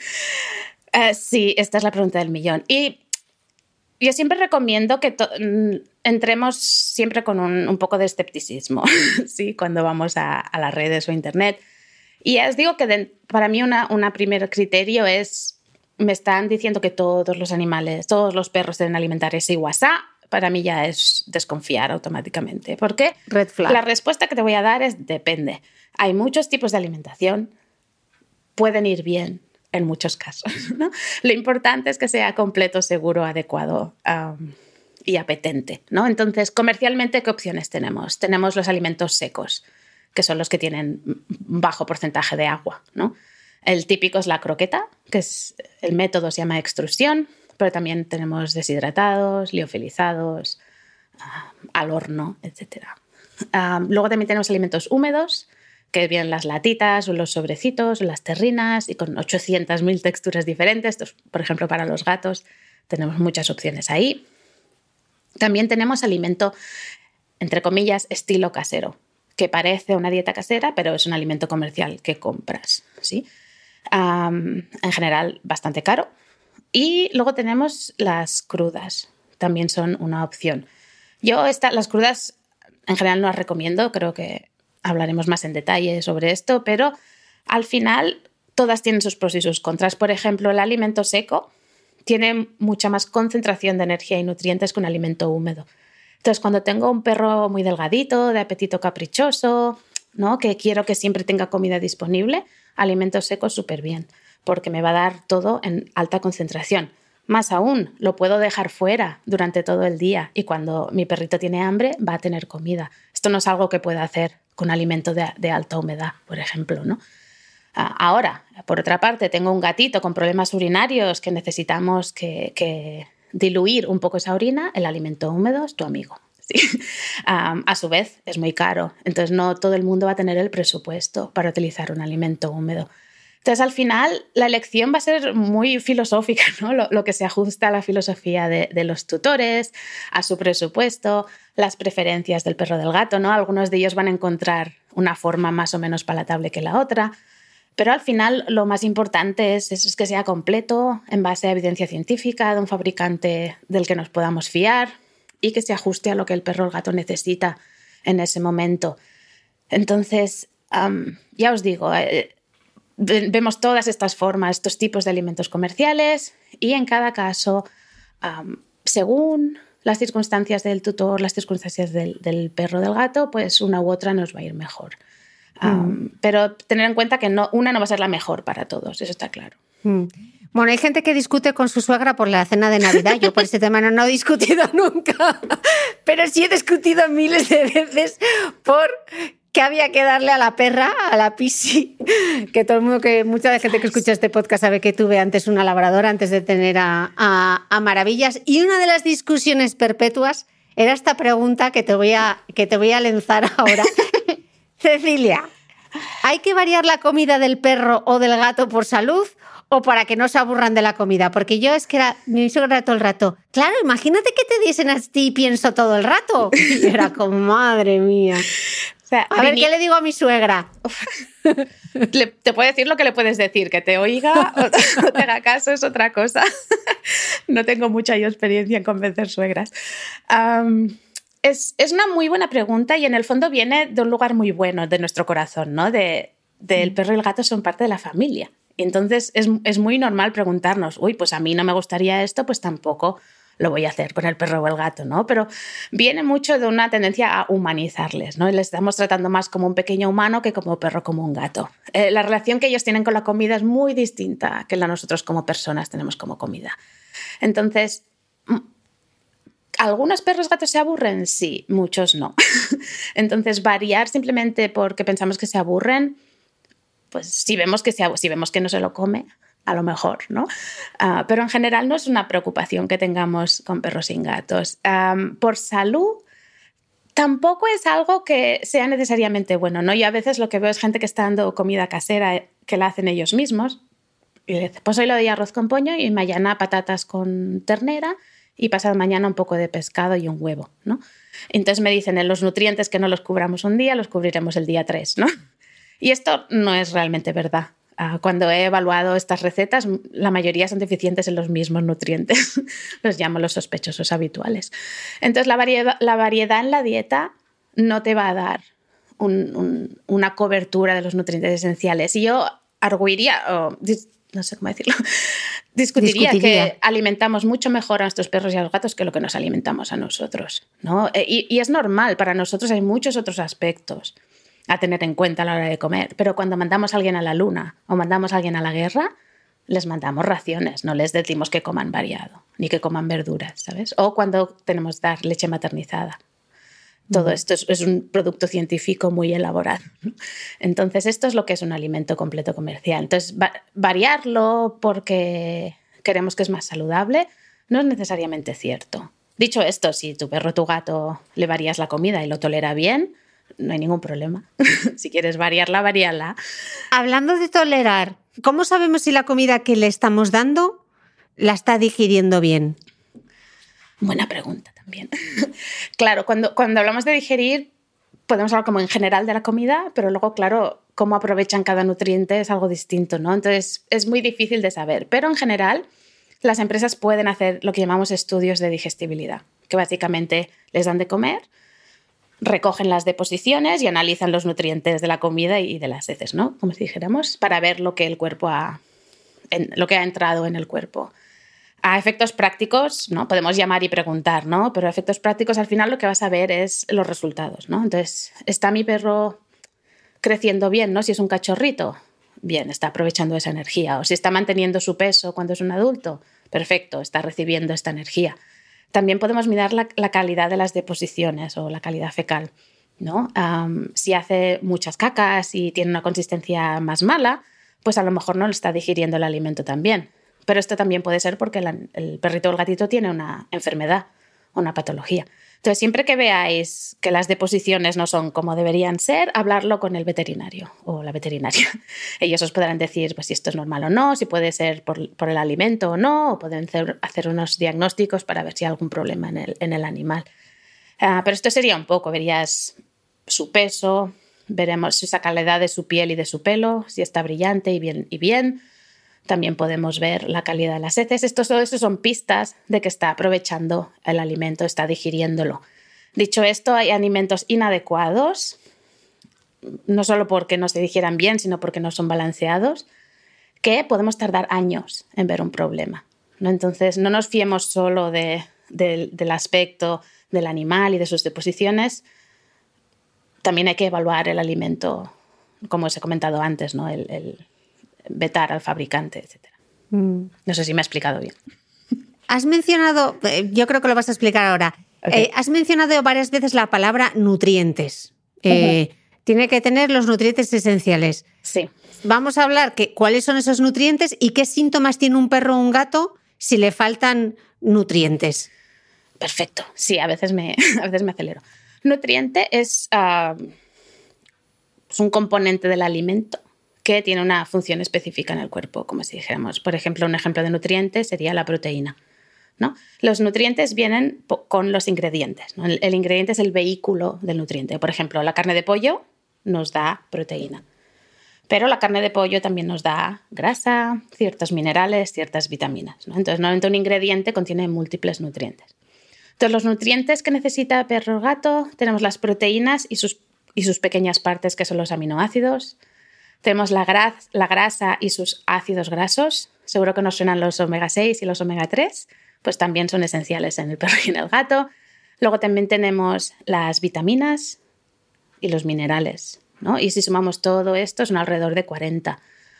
[SPEAKER 2] Eh, sí, esta es la pregunta del millón. Y yo siempre recomiendo que mm, entremos siempre con un, poco de escepticismo, ¿sí? Cuando vamos a, a las redes o internet y os digo que para mí una, una primer criterio es, me están diciendo que todos los animales, todos los perros deben alimentar ese WhatsApp, para mí ya es desconfiar automáticamente. Porque
[SPEAKER 1] Red flag.
[SPEAKER 2] la respuesta que te voy a dar es depende. Hay muchos tipos de alimentación, pueden ir bien en muchos casos. ¿no? Lo importante es que sea completo, seguro, adecuado. y apetente, ¿no? Entonces, comercialmente, ¿qué opciones tenemos? Tenemos los alimentos secos, que son los que tienen bajo porcentaje de agua. ¿no? El típico es la croqueta, que es el método se llama extrusión, pero también tenemos deshidratados, liofilizados, al horno, etc. Luego también tenemos alimentos húmedos, que vienen las latitas o los sobrecitos o las terrinas y con 800.000 texturas diferentes. por ejemplo, para los gatos tenemos muchas opciones ahí. También tenemos alimento, entre comillas, estilo casero, que parece una dieta casera, pero es un alimento comercial que compras, ¿sí? en general, bastante caro. Y luego tenemos las crudas, también son una opción. Yo las crudas en general no las recomiendo, creo que hablaremos más en detalle sobre esto, pero al final todas tienen sus pros y sus contras. Por ejemplo, el alimento seco tiene mucha más concentración de energía y nutrientes que un alimento húmedo. Entonces, cuando tengo un perro muy delgadito, de apetito caprichoso, ¿no? que quiero que siempre tenga comida disponible, alimentos secos súper bien, porque me va a dar todo en alta concentración. Más aún, lo puedo dejar fuera durante todo el día y cuando mi perrito tiene hambre va a tener comida. Esto no es algo que pueda hacer con alimento de, alta humedad, por ejemplo. ¿no? Ah, ahora, por otra parte, tengo un gatito con problemas urinarios que necesitamos que diluir un poco esa orina, el alimento húmedo es tu amigo. a su vez, es muy caro, entonces no todo el mundo va a tener el presupuesto para utilizar un alimento húmedo. Entonces, al final, la elección va a ser muy filosófica, ¿no? lo, que se ajusta a la filosofía de, de, los tutores, a su presupuesto, las preferencias del perro del gato. ¿no? Algunos de ellos van a encontrar una forma más o menos palatable que la otra. Pero al final lo más importante es, es, que sea completo en base a evidencia científica de un fabricante del que nos podamos fiar y que se ajuste a lo que el perro o el gato necesita en ese momento. Entonces, ya os digo, eh, vemos todas estas formas, estos tipos de alimentos comerciales y en cada caso, según las circunstancias del tutor, las circunstancias del, del, perro del gato, pues una u otra nos va a ir mejor. Mm. Pero tener en cuenta que no, una no va a ser la mejor para todos, eso está claro.
[SPEAKER 1] Mm. Bueno, hay gente que discute con su suegra por la cena de Navidad. Yo por ese tema no, no he discutido nunca, pero sí he discutido miles de veces por que había que darle a la perra, a la pisi, que todo el mundo, que mucha gente que escucha este podcast sabe que tuve antes una labradora antes de tener a, a, Maravillas. Y una de las discusiones perpetuas era esta pregunta que te voy a, que te voy a lanzar ahora. Cecilia, ¿hay que variar la comida del perro o del gato por salud o para que no se aburran de la comida? Porque yo es que era, me hizo todo el rato. Claro, imagínate que te diesen a ti pienso todo el rato. Y era como, madre mía a ver, ¿qué le digo a mi suegra?
[SPEAKER 2] te puede decir lo que le puedes decir, que te oiga o, te haga caso es otra cosa. no tengo mucha experiencia en convencer suegras. es, una muy buena pregunta y en el fondo viene de un lugar muy bueno de nuestro corazón, ¿no? De, del perro y el gato son parte de la familia. entonces es, es muy normal preguntarnos, uy, pues a mí no me gustaría esto, pues tampoco lo voy a hacer con el perro o el gato, ¿no? Pero viene mucho de una tendencia a humanizarles, ¿no? Les estamos tratando más como un pequeño humano que como perro, como un gato. Eh, la relación que ellos tienen con la comida es muy distinta que la nosotros como personas tenemos como comida. Entonces, mm, ¿Algunos perros gatos se aburren? Sí, muchos no. Entonces, variar simplemente porque pensamos que se aburren, pues si vemos que, se, si vemos que no se lo come, a lo mejor, ¿no? Ah, pero en general no es una preocupación que tengamos con perros y gatos. por salud, tampoco es algo que sea necesariamente bueno, ¿no? Y a veces lo que veo es gente que está dando comida casera eh, que la hacen ellos mismos. Y dice, pues hoy lo doy arroz con pollo y mañana patatas con ternera y pasado mañana un poco de pescado y un huevo, ¿no? Entonces me dicen, en los nutrientes que no los cubramos un día, los cubriremos el día 3, ¿no? Y esto no es realmente verdad. Ah, cuando he evaluado estas recetas, la mayoría son deficientes en los mismos nutrientes. los llamo los sospechosos habituales. Entonces, la variedad, la variedad en la dieta no te va a dar una cobertura de los nutrientes esenciales. Y yo arguiría, no sé cómo decirlo, discutiría, que alimentamos mucho mejor a nuestros perros y a los gatos que lo que nos alimentamos a nosotros. ¿no? Eh, y es normal, para nosotros hay muchos otros aspectos a tener en cuenta a la hora de comer. Pero cuando mandamos a alguien a la luna o mandamos a alguien a la guerra, les mandamos raciones, no les decimos que coman variado, ni que coman verduras, ¿sabes? O cuando tenemos que dar leche maternizada. Todo esto es, un producto científico muy elaborado. Entonces, esto es lo que es un alimento completo comercial. Entonces, variarlo porque queremos que es más saludable no es necesariamente cierto. Dicho esto, si tu perro o tu gato le varías la comida y lo tolera bien, no hay ningún problema. si quieres variarla, variarla.
[SPEAKER 1] Hablando de tolerar, ¿cómo sabemos si la comida que le estamos dando la está digiriendo bien?
[SPEAKER 2] Buena pregunta también. claro, cuando, cuando hablamos de digerir, podemos hablar como en general de la comida, pero luego, claro, cómo aprovechan cada nutriente es algo distinto, ¿no? Entonces, es muy difícil de saber. Pero en general, las empresas pueden hacer lo que llamamos estudios de digestibilidad, que básicamente les dan de comer recogen las deposiciones y analizan los nutrientes de la comida y de las heces, ¿no? Como si dijéramos, para ver lo que el cuerpo ha, lo que ha entrado en el cuerpo. A efectos prácticos, ¿no? Podemos llamar y preguntar, ¿no? Pero a efectos prácticos al final lo que vas a ver es los resultados, ¿no? Entonces, ¿está mi perro creciendo bien, ¿no? Si es un cachorrito, bien, está aprovechando esa energía. O si está manteniendo su peso cuando es un adulto, perfecto, está recibiendo esta energía. También podemos mirar la, calidad de las deposiciones o la calidad fecal. ¿no? si hace muchas cacas y tiene una consistencia más mala, pues a lo mejor no lo está digiriendo el alimento también. Pero esto también puede ser porque el perrito o el gatito tiene una enfermedad una patología. Entonces, siempre que veáis que las deposiciones no son como deberían ser, hablarlo con el veterinario o la veterinaria. Ellos os podrán decir pues, si esto es normal o no, si puede ser por, el alimento o no, o pueden hacer, unos diagnósticos para ver si hay algún problema en el, animal. Ah, pero esto sería un poco, verías su peso, veremos esa calidad de su piel y de su pelo, si está brillante y bien. Y bien. También podemos ver la calidad de las heces. Esto, todo esto son pistas de que está aprovechando el alimento, está digiriéndolo. Dicho esto, hay alimentos inadecuados, no solo porque no se digieran bien, sino porque no son balanceados, que podemos tardar años en ver un problema. ¿no? Entonces, no nos fiemos solo del aspecto del animal y de sus deposiciones, también hay que evaluar el alimento, como os he comentado antes, ¿no? el, vetar al fabricante, etc. Mm. No sé si me he explicado bien.
[SPEAKER 1] Has mencionado, eh, yo creo que lo vas a explicar ahora, eh, has mencionado varias veces la palabra nutrientes. Eh, tiene que tener los nutrientes esenciales.
[SPEAKER 2] Sí.
[SPEAKER 1] Vamos a hablar que, cuáles son esos nutrientes y qué síntomas tiene un perro o un gato si le faltan nutrientes.
[SPEAKER 2] Perfecto. Sí, a veces me, a veces me acelero. Nutriente es, ah, es un componente del alimento que tiene una función específica en el cuerpo, como si dijéramos. Por ejemplo, un ejemplo de nutriente sería la proteína. ¿no? Los nutrientes vienen con los ingredientes. El, ingrediente es el vehículo del nutriente. Por ejemplo, la carne de pollo nos da proteína. Pero la carne de pollo también nos da grasa, ciertos minerales, ciertas vitaminas. Entonces, normalmente un ingrediente contiene múltiples nutrientes. Entonces, los nutrientes que necesita perro o gato, tenemos las proteínas y sus, y sus pequeñas partes, que son los aminoácidos. Tenemos la, la grasa y sus ácidos grasos. Seguro que nos suenan los omega 6 y los omega 3 pues también son esenciales en el perro y en el gato. Luego también tenemos las vitaminas y los minerales, ¿no? Y si sumamos todo esto, son alrededor de 40.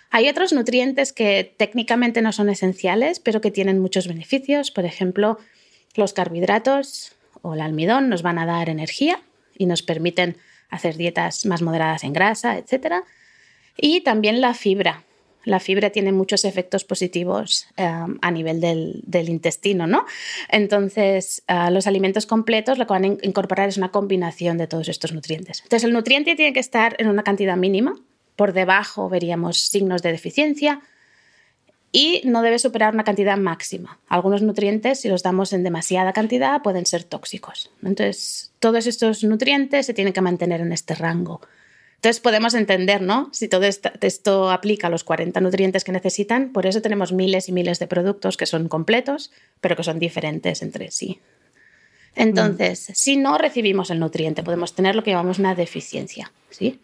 [SPEAKER 2] Hay otros nutrientes que técnicamente no son esenciales, pero que tienen muchos beneficios. Por ejemplo, los carbohidratos o el almidón nos van a dar energía y nos permiten hacer dietas más moderadas en grasa, etc. Y también la fibra. La fibra tiene muchos efectos positivos eh, a nivel del, intestino, ¿no? Entonces, eh, los alimentos completos lo que van a incorporar es una combinación de todos estos nutrientes. Entonces, el nutriente tiene que estar en una cantidad mínima. Por debajo veríamos signos de deficiencia y no debe superar una cantidad máxima. Algunos nutrientes, si los damos en demasiada cantidad, pueden ser tóxicos. Entonces, todos estos nutrientes se tienen que mantener en este rango. Entonces podemos entender, ¿no? Si todo esto, aplica a los 40 nutrientes que necesitan, por eso tenemos miles y miles de productos que son completos, pero que son diferentes entre sí. Entonces, mm. si no recibimos el nutriente, podemos tener lo que llamamos una deficiencia, ¿sí?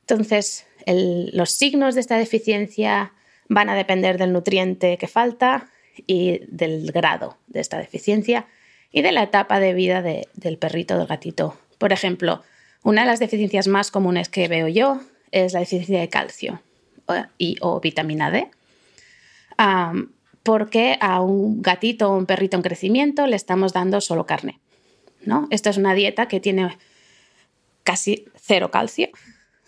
[SPEAKER 2] Entonces, los signos de esta deficiencia van a depender del nutriente que falta y del grado de esta deficiencia y de la etapa de vida del perrito o del gatito. Por ejemplo, una de las deficiencias más comunes que veo yo es la deficiencia de calcio y, o vitamina D, porque a un gatito o un perrito en crecimiento le estamos dando solo carne. ¿no? Esta es una dieta que tiene casi cero calcio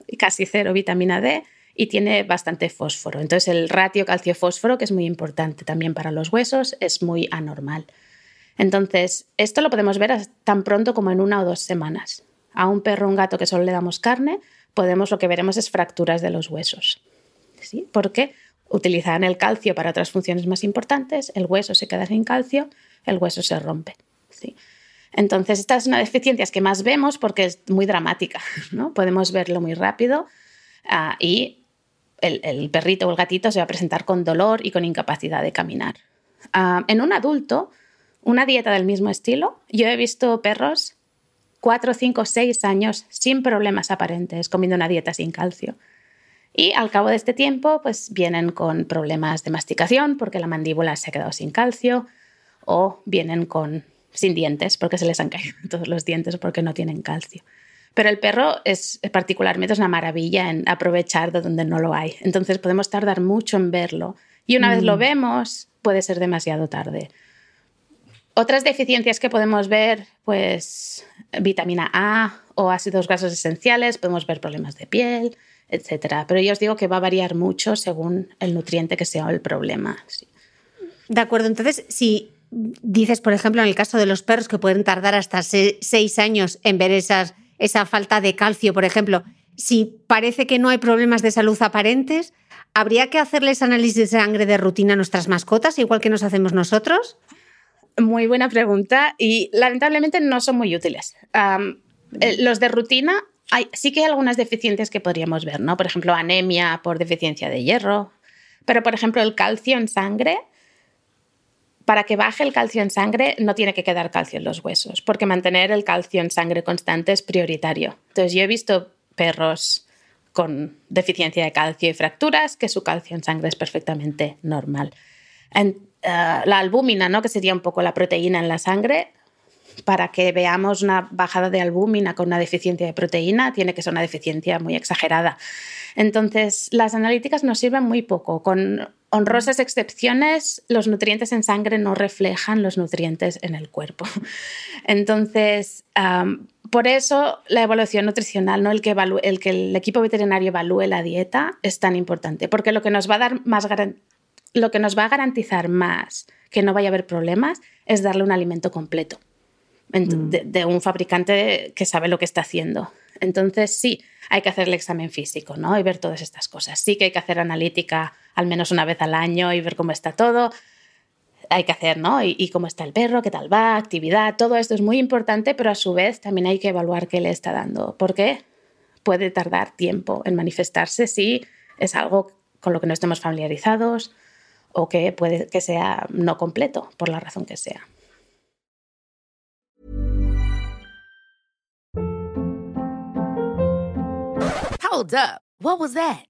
[SPEAKER 2] y casi cero vitamina D y tiene bastante fósforo. Entonces el ratio calcio-fósforo, que es muy importante también para los huesos, es muy anormal. Entonces, esto lo podemos ver tan pronto como en una o dos semanas a un perro o un gato que solo le damos carne, podemos lo que veremos es fracturas de los huesos. ¿sí? Porque utilizan el calcio para otras funciones más importantes, el hueso se queda sin calcio, el hueso se rompe. ¿sí? Entonces, esta es una de las deficiencias que más vemos porque es muy dramática. ¿no? Podemos verlo muy rápido ah, y el, perrito o el gatito se va a presentar con dolor y con incapacidad de caminar. Ah, en un adulto, una dieta del mismo estilo, yo he visto perros 4, 5, 6 años sin problemas aparentes, comiendo una dieta sin calcio. Y al cabo de este tiempo, pues vienen con problemas de masticación porque la mandíbula se ha quedado sin calcio o vienen con sin dientes porque se les han caído todos los dientes porque no tienen calcio. Pero el perro es particularmente es una maravilla en aprovechar de donde no lo hay. Entonces podemos tardar mucho en verlo y una vez lo mm. vemos puede ser demasiado tarde. Otras deficiencias que podemos ver, pues vitamina A o ácidos grasos esenciales, podemos ver problemas de piel, etcétera. Pero yo os digo que va a variar mucho según el nutriente que sea el problema.
[SPEAKER 1] De acuerdo, entonces si dices, por ejemplo, en el caso de los perros que pueden tardar hasta seis años en ver esas, esa falta de calcio, por ejemplo, si parece que no hay problemas de salud aparentes, ¿habría que hacerles análisis de sangre de rutina a nuestras mascotas, igual que nos hacemos nosotros?
[SPEAKER 2] Muy buena pregunta y lamentablemente no son muy útiles. Eh, los de rutina hay, sí que hay algunas deficiencias que podríamos ver, ¿no? Por ejemplo, anemia por deficiencia de hierro. Pero, por ejemplo, el calcio en sangre, para que baje el calcio en sangre no tiene que quedar calcio en los huesos, porque mantener el calcio en sangre constante es prioritario. Entonces, yo he visto perros con deficiencia de calcio y fracturas que su calcio en sangre es perfectamente normal. Eh, la albúmina, ¿no? que sería un poco la proteína en la sangre, para que veamos una bajada de albúmina con una deficiencia de proteína, tiene que ser una deficiencia muy exagerada. Entonces, las analíticas nos sirven muy poco. Con honrosas excepciones, los nutrientes en sangre no reflejan los nutrientes en el cuerpo. Entonces, por eso la evaluación nutricional, ¿no? el, que el que el equipo veterinario evalúe la dieta, es tan importante, porque lo que nos va a dar más lo que nos va a garantizar más que no vaya a haber problemas es darle un alimento completo. Mm. de, un fabricante que sabe lo que está haciendo. Entonces, sí, hay que hacer el examen físico, ¿no? Y ver todas estas cosas. Sí que hay que hacer analítica al menos una vez al año y ver cómo está todo. Hay que hacer, ¿no? Y, cómo está el perro, qué tal va, actividad, todo esto es muy importante, pero a su vez también hay que evaluar qué le está dando. porque Puede tardar tiempo en manifestarse si es algo con lo que no estemos familiarizados o que puede que sea no completo, por la razón que sea.
[SPEAKER 3] Hold up. What was that?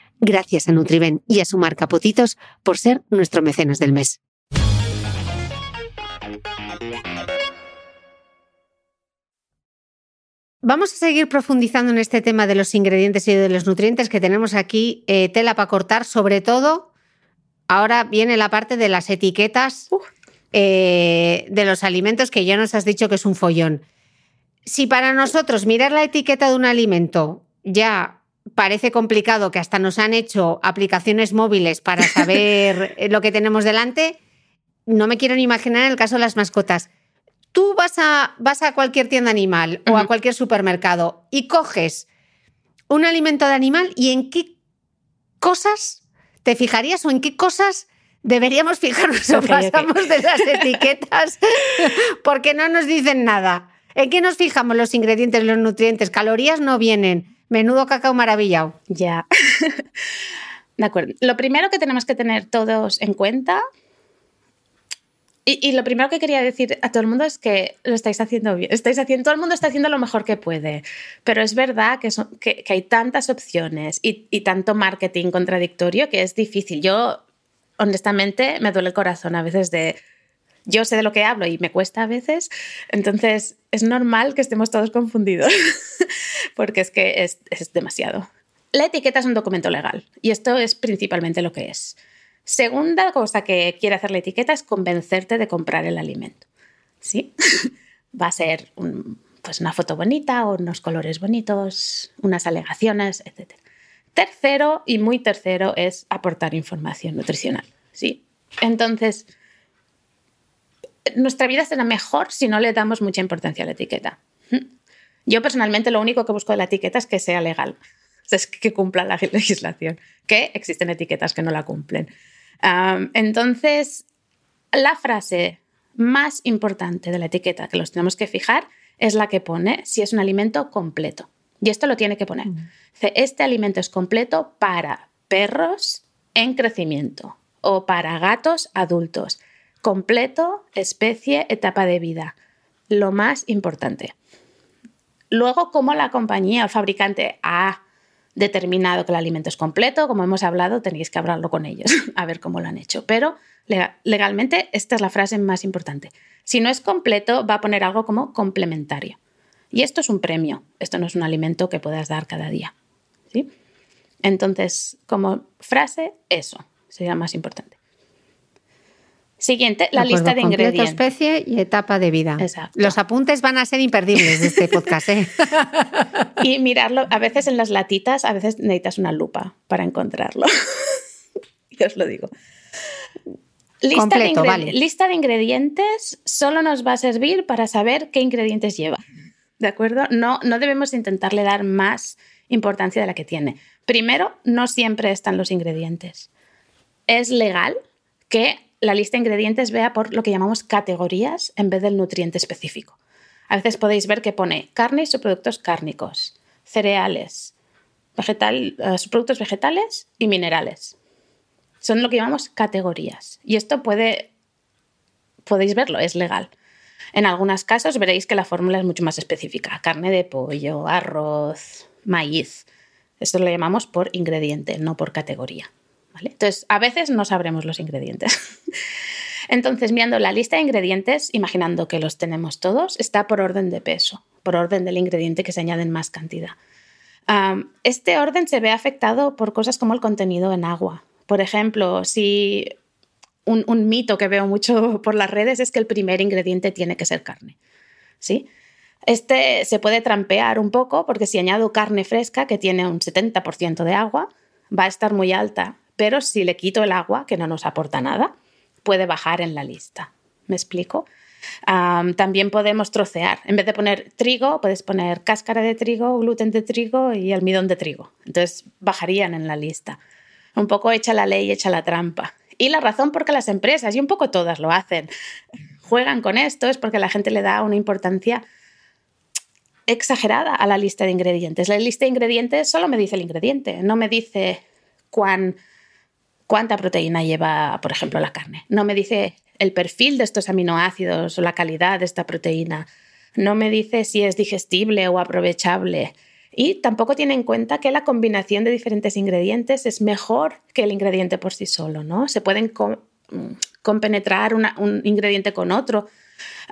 [SPEAKER 1] Gracias a Nutriben y a su marca Potitos por ser nuestro mecenas del mes. Vamos a seguir profundizando en este tema de los ingredientes y de los nutrientes que tenemos aquí eh, tela para cortar, sobre todo ahora viene la parte de las etiquetas eh, de los alimentos que ya nos has dicho que es un follón. Si para nosotros mirar la etiqueta de un alimento ya parece complicado que hasta nos han hecho aplicaciones móviles para saber lo que tenemos delante. No me quiero ni imaginar en el caso de las mascotas. Tú vas a, vas a cualquier tienda animal o a cualquier supermercado y coges un alimento de animal y en qué cosas te fijarías o en qué cosas deberíamos fijarnos o pasamos de las etiquetas porque no nos dicen nada. ¿En qué nos fijamos los ingredientes, los nutrientes? Calorías no vienen. Menudo cacao maravillado.
[SPEAKER 2] Ya. de acuerdo. Lo primero que tenemos que tener todos en cuenta y, lo primero que quería decir a todo el mundo es que lo estáis haciendo bien. Estáis haciendo, todo el mundo está haciendo lo mejor que puede. Pero es verdad que, hay tantas opciones y, tanto marketing contradictorio que es difícil. Yo, honestamente, me duele el corazón a veces de. Yo sé de lo que hablo y me cuesta a veces. Entonces, es normal que estemos todos confundidos. porque es que es, demasiado. la etiqueta es un documento legal y esto es principalmente lo que es. Segunda cosa que quiere hacer la etiqueta es convencerte de comprar el alimento. ¿Sí? Va a ser pues una foto bonita o unos colores bonitos, unas alegaciones, etc. Tercero, y muy tercero, es aportar información nutricional. ¿sí? Entonces, nuestra vida será mejor si no le damos mucha importancia a la etiqueta. Yo personalmente lo único que busco de la etiqueta es que sea legal, es que cumpla la legislación, que existen etiquetas que no la cumplen. entonces, la frase más importante de la etiqueta que los tenemos que fijar es la que pone si es un alimento completo. Y esto lo tiene que poner. Este alimento es completo para perros en crecimiento o para gatos adultos. Completo, especie, etapa de vida. Lo más importante. Luego, como la compañía o fabricante ha determinado que el alimento es completo, como hemos hablado, tenéis que hablarlo con ellos, a ver cómo lo han hecho. Pero legalmente esta es la frase más importante. Si no es completo, va a poner algo como complementario. Y esto es un premio, esto no es un alimento que puedas dar cada día. ¿sí? Entonces, como frase, eso sería más importante. Siguiente, la lista de ingredientes.
[SPEAKER 1] especie y etapa de vida.
[SPEAKER 2] Exacto.
[SPEAKER 1] Los apuntes van a ser imperdibles de este podcast. ¿eh?
[SPEAKER 2] y mirarlo, a veces en las latitas, a veces necesitas una lupa para encontrarlo. Yo os lo digo. Lista, de lista de ingredientes solo nos va a servir para saber qué ingredientes lleva. ¿De acuerdo? No, no debemos intentarle dar más importancia de la que tiene. Primero, no siempre están los ingredientes. Es legal que la lista de ingredientes vea por lo que llamamos categorías en vez del nutriente específico. A veces podéis ver que pone carne y subproductos cárnicos, cereales, vegetal, eh, subproductos vegetales y minerales. Son lo que llamamos categorías. Y esto puede, podéis verlo, es legal. En algunos casos veréis que la fórmula es mucho más específica. Carne de pollo, arroz, maíz. Esto lo llamamos por ingrediente, no por categoría. Entonces, a veces no sabremos los ingredientes. Entonces, mirando la lista de ingredientes, imaginando que los tenemos todos, está por orden de peso, por orden del ingrediente que se añade en más cantidad. este orden se ve afectado por cosas como el contenido en agua. Por ejemplo, si un, un, mito que veo mucho por las redes es que el primer ingrediente tiene que ser carne. ¿Sí? Este se puede trampear un poco porque si añado carne fresca, que tiene un 70% de agua, va a estar muy alta pero si le quito el agua, que no nos aporta nada, puede bajar en la lista. ¿Me explico? también podemos trocear. En vez de poner trigo, puedes poner cáscara de trigo, gluten de trigo y almidón de trigo. Entonces bajarían en la lista. Un poco echa la ley, echa la trampa. Y la razón por qué las empresas, y un poco todas lo hacen, juegan con esto es porque la gente le da una importancia exagerada a la lista de ingredientes. La lista de ingredientes solo me dice el ingrediente, no me dice cuán cuánta proteína lleva, por ejemplo, la carne. No me dice el perfil de estos aminoácidos o la calidad de esta proteína. No me dice si es digestible o aprovechable. Y tampoco tiene en cuenta que la combinación de diferentes ingredientes es mejor que el ingrediente por sí solo, ¿no? Se pueden mm, compenetrar un ingrediente con otro.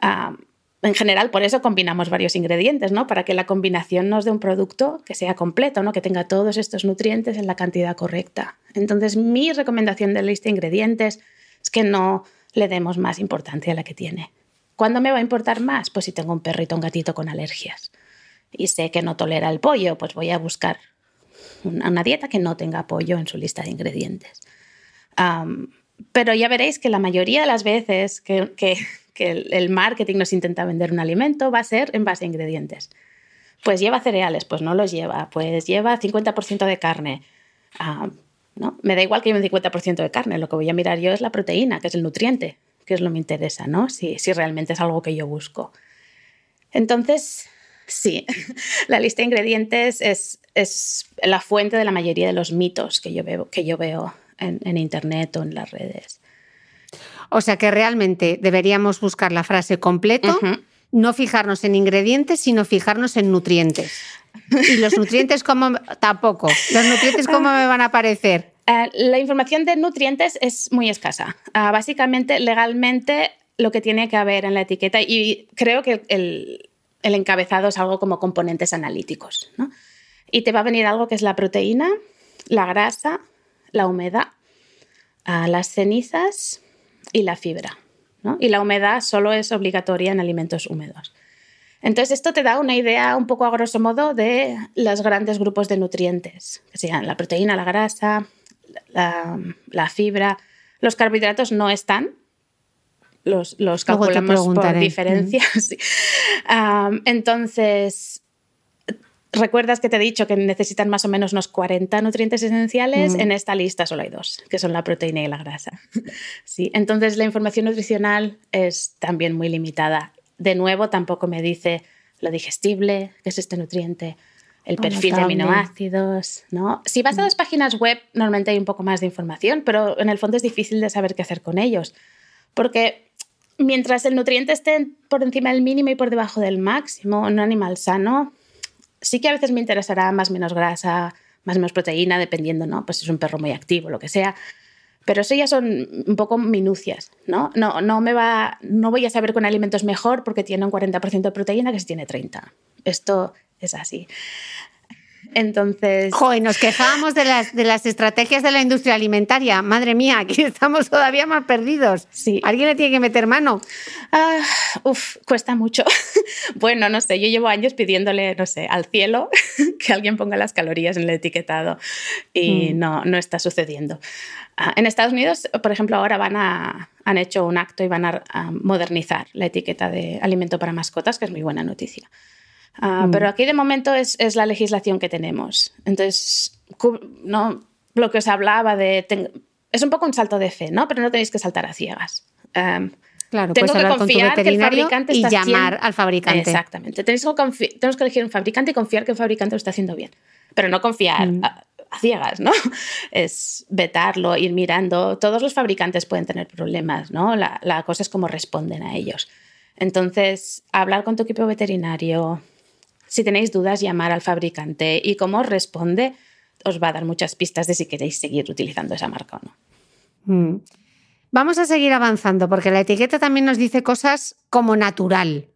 [SPEAKER 2] Ah, en general, por eso combinamos varios ingredientes, ¿no? Para que la combinación nos dé un producto que sea completo, ¿no? Que tenga todos estos nutrientes en la cantidad correcta. Entonces, mi recomendación de lista de ingredientes es que no le demos más importancia a la que tiene. ¿Cuándo me va a importar más? Pues si tengo un perrito un gatito con alergias y sé que no tolera el pollo, pues voy a buscar una dieta que no tenga pollo en su lista de ingredientes. pero ya veréis que la mayoría de las veces que el, marketing nos intenta vender un alimento va a ser en base a ingredientes. Pues lleva cereales, pues no los lleva, pues lleva 50% de carne. Ah, ¿no? Me da igual que lleve un 50% de carne, lo que voy a mirar yo es la proteína, que es el nutriente, que es lo que me interesa, ¿no? Si, si realmente es algo que yo busco. Entonces, sí, la lista de ingredientes es, es, la fuente de la mayoría de los mitos que yo veo, que yo veo en Internet o en las redes.
[SPEAKER 1] O sea que realmente deberíamos buscar la frase completo, no fijarnos en ingredientes, sino fijarnos en nutrientes. Y los nutrientes, como tampoco. Los nutrientes, ¿cómo me van a aparecer?
[SPEAKER 2] Eh, la información de nutrientes es muy escasa. Ah, básicamente, legalmente, lo que tiene que haber en la etiqueta, y creo que el, encabezado es algo como componentes analíticos. y te va a venir algo que es la proteína, la grasa, la humedad, las cenizas y la fibra. Y la humedad solo es obligatoria en alimentos húmedos. Entonces, esto te da una idea un poco a grosso modo de los grandes grupos de nutrientes, que sean la proteína, la grasa, la, fibra. Los carbohidratos no están, los, los calculamos por diferencias. entonces, recuerdas que te he dicho que necesitan más o menos unos 40 nutrientes esenciales. En esta lista solo hay dos, que son la proteína y la grasa. sí, entonces la información nutricional es también muy limitada de nuevo, tampoco me dice lo digestible, que es este nutriente, el perfil de aminoácidos, ¿no? Si vas a las páginas web, normalmente hay un poco más de información, pero en el fondo es difícil de saber qué hacer con ellos, porque mientras el nutriente esté por encima del mínimo y por debajo del máximo en un animal sano, sí que a veces me interesará más menos grasa, más menos proteína, dependiendo, ¿no? Pues si es un perro muy activo, lo que sea. Pero eso ya son un poco minucias, ¿no? No, no, me va, no voy a saber con alimentos mejor porque tiene un 40% de proteína que si tiene 30. Esto es así. Entonces.
[SPEAKER 1] Joder, nos quejábamos de las, de las estrategias de la industria alimentaria. Madre mía, aquí estamos todavía más perdidos. Sí. ¿Alguien le tiene que meter mano?
[SPEAKER 2] Ah, uf, cuesta mucho. bueno, no sé, yo llevo años pidiéndole, no sé, al cielo que alguien ponga las calorías en el etiquetado y mm. no, no está sucediendo. Ah, en Estados Unidos, por ejemplo, ahora van a, han hecho un acto y van a modernizar la etiqueta de alimento para mascotas, que es muy buena noticia. Ah, mm. Pero aquí de momento es, la legislación que tenemos. Entonces, no, lo que os hablaba de... es un poco un salto de fe, ¿no? Pero no tenéis que saltar a ciegas.
[SPEAKER 1] claro, tengo que confiar que el fabricante y llamar al fabricante.
[SPEAKER 2] Exactamente. Tenéis que tenemos que elegir un fabricante y confiar que el fabricante lo está haciendo bien. Pero no confiar mm. a, ciegas, ¿no? Es vetarlo, ir mirando. Todos los fabricantes pueden tener problemas, ¿no? La, la cosa es cómo responden a ellos. Entonces, hablar con tu equipo veterinario, si tenéis dudas, llamar al fabricante y cómo responde os va a dar muchas pistas de si queréis seguir utilizando esa marca o no.
[SPEAKER 1] Mm. Vamos a seguir avanzando porque la etiqueta también nos dice cosas como natural.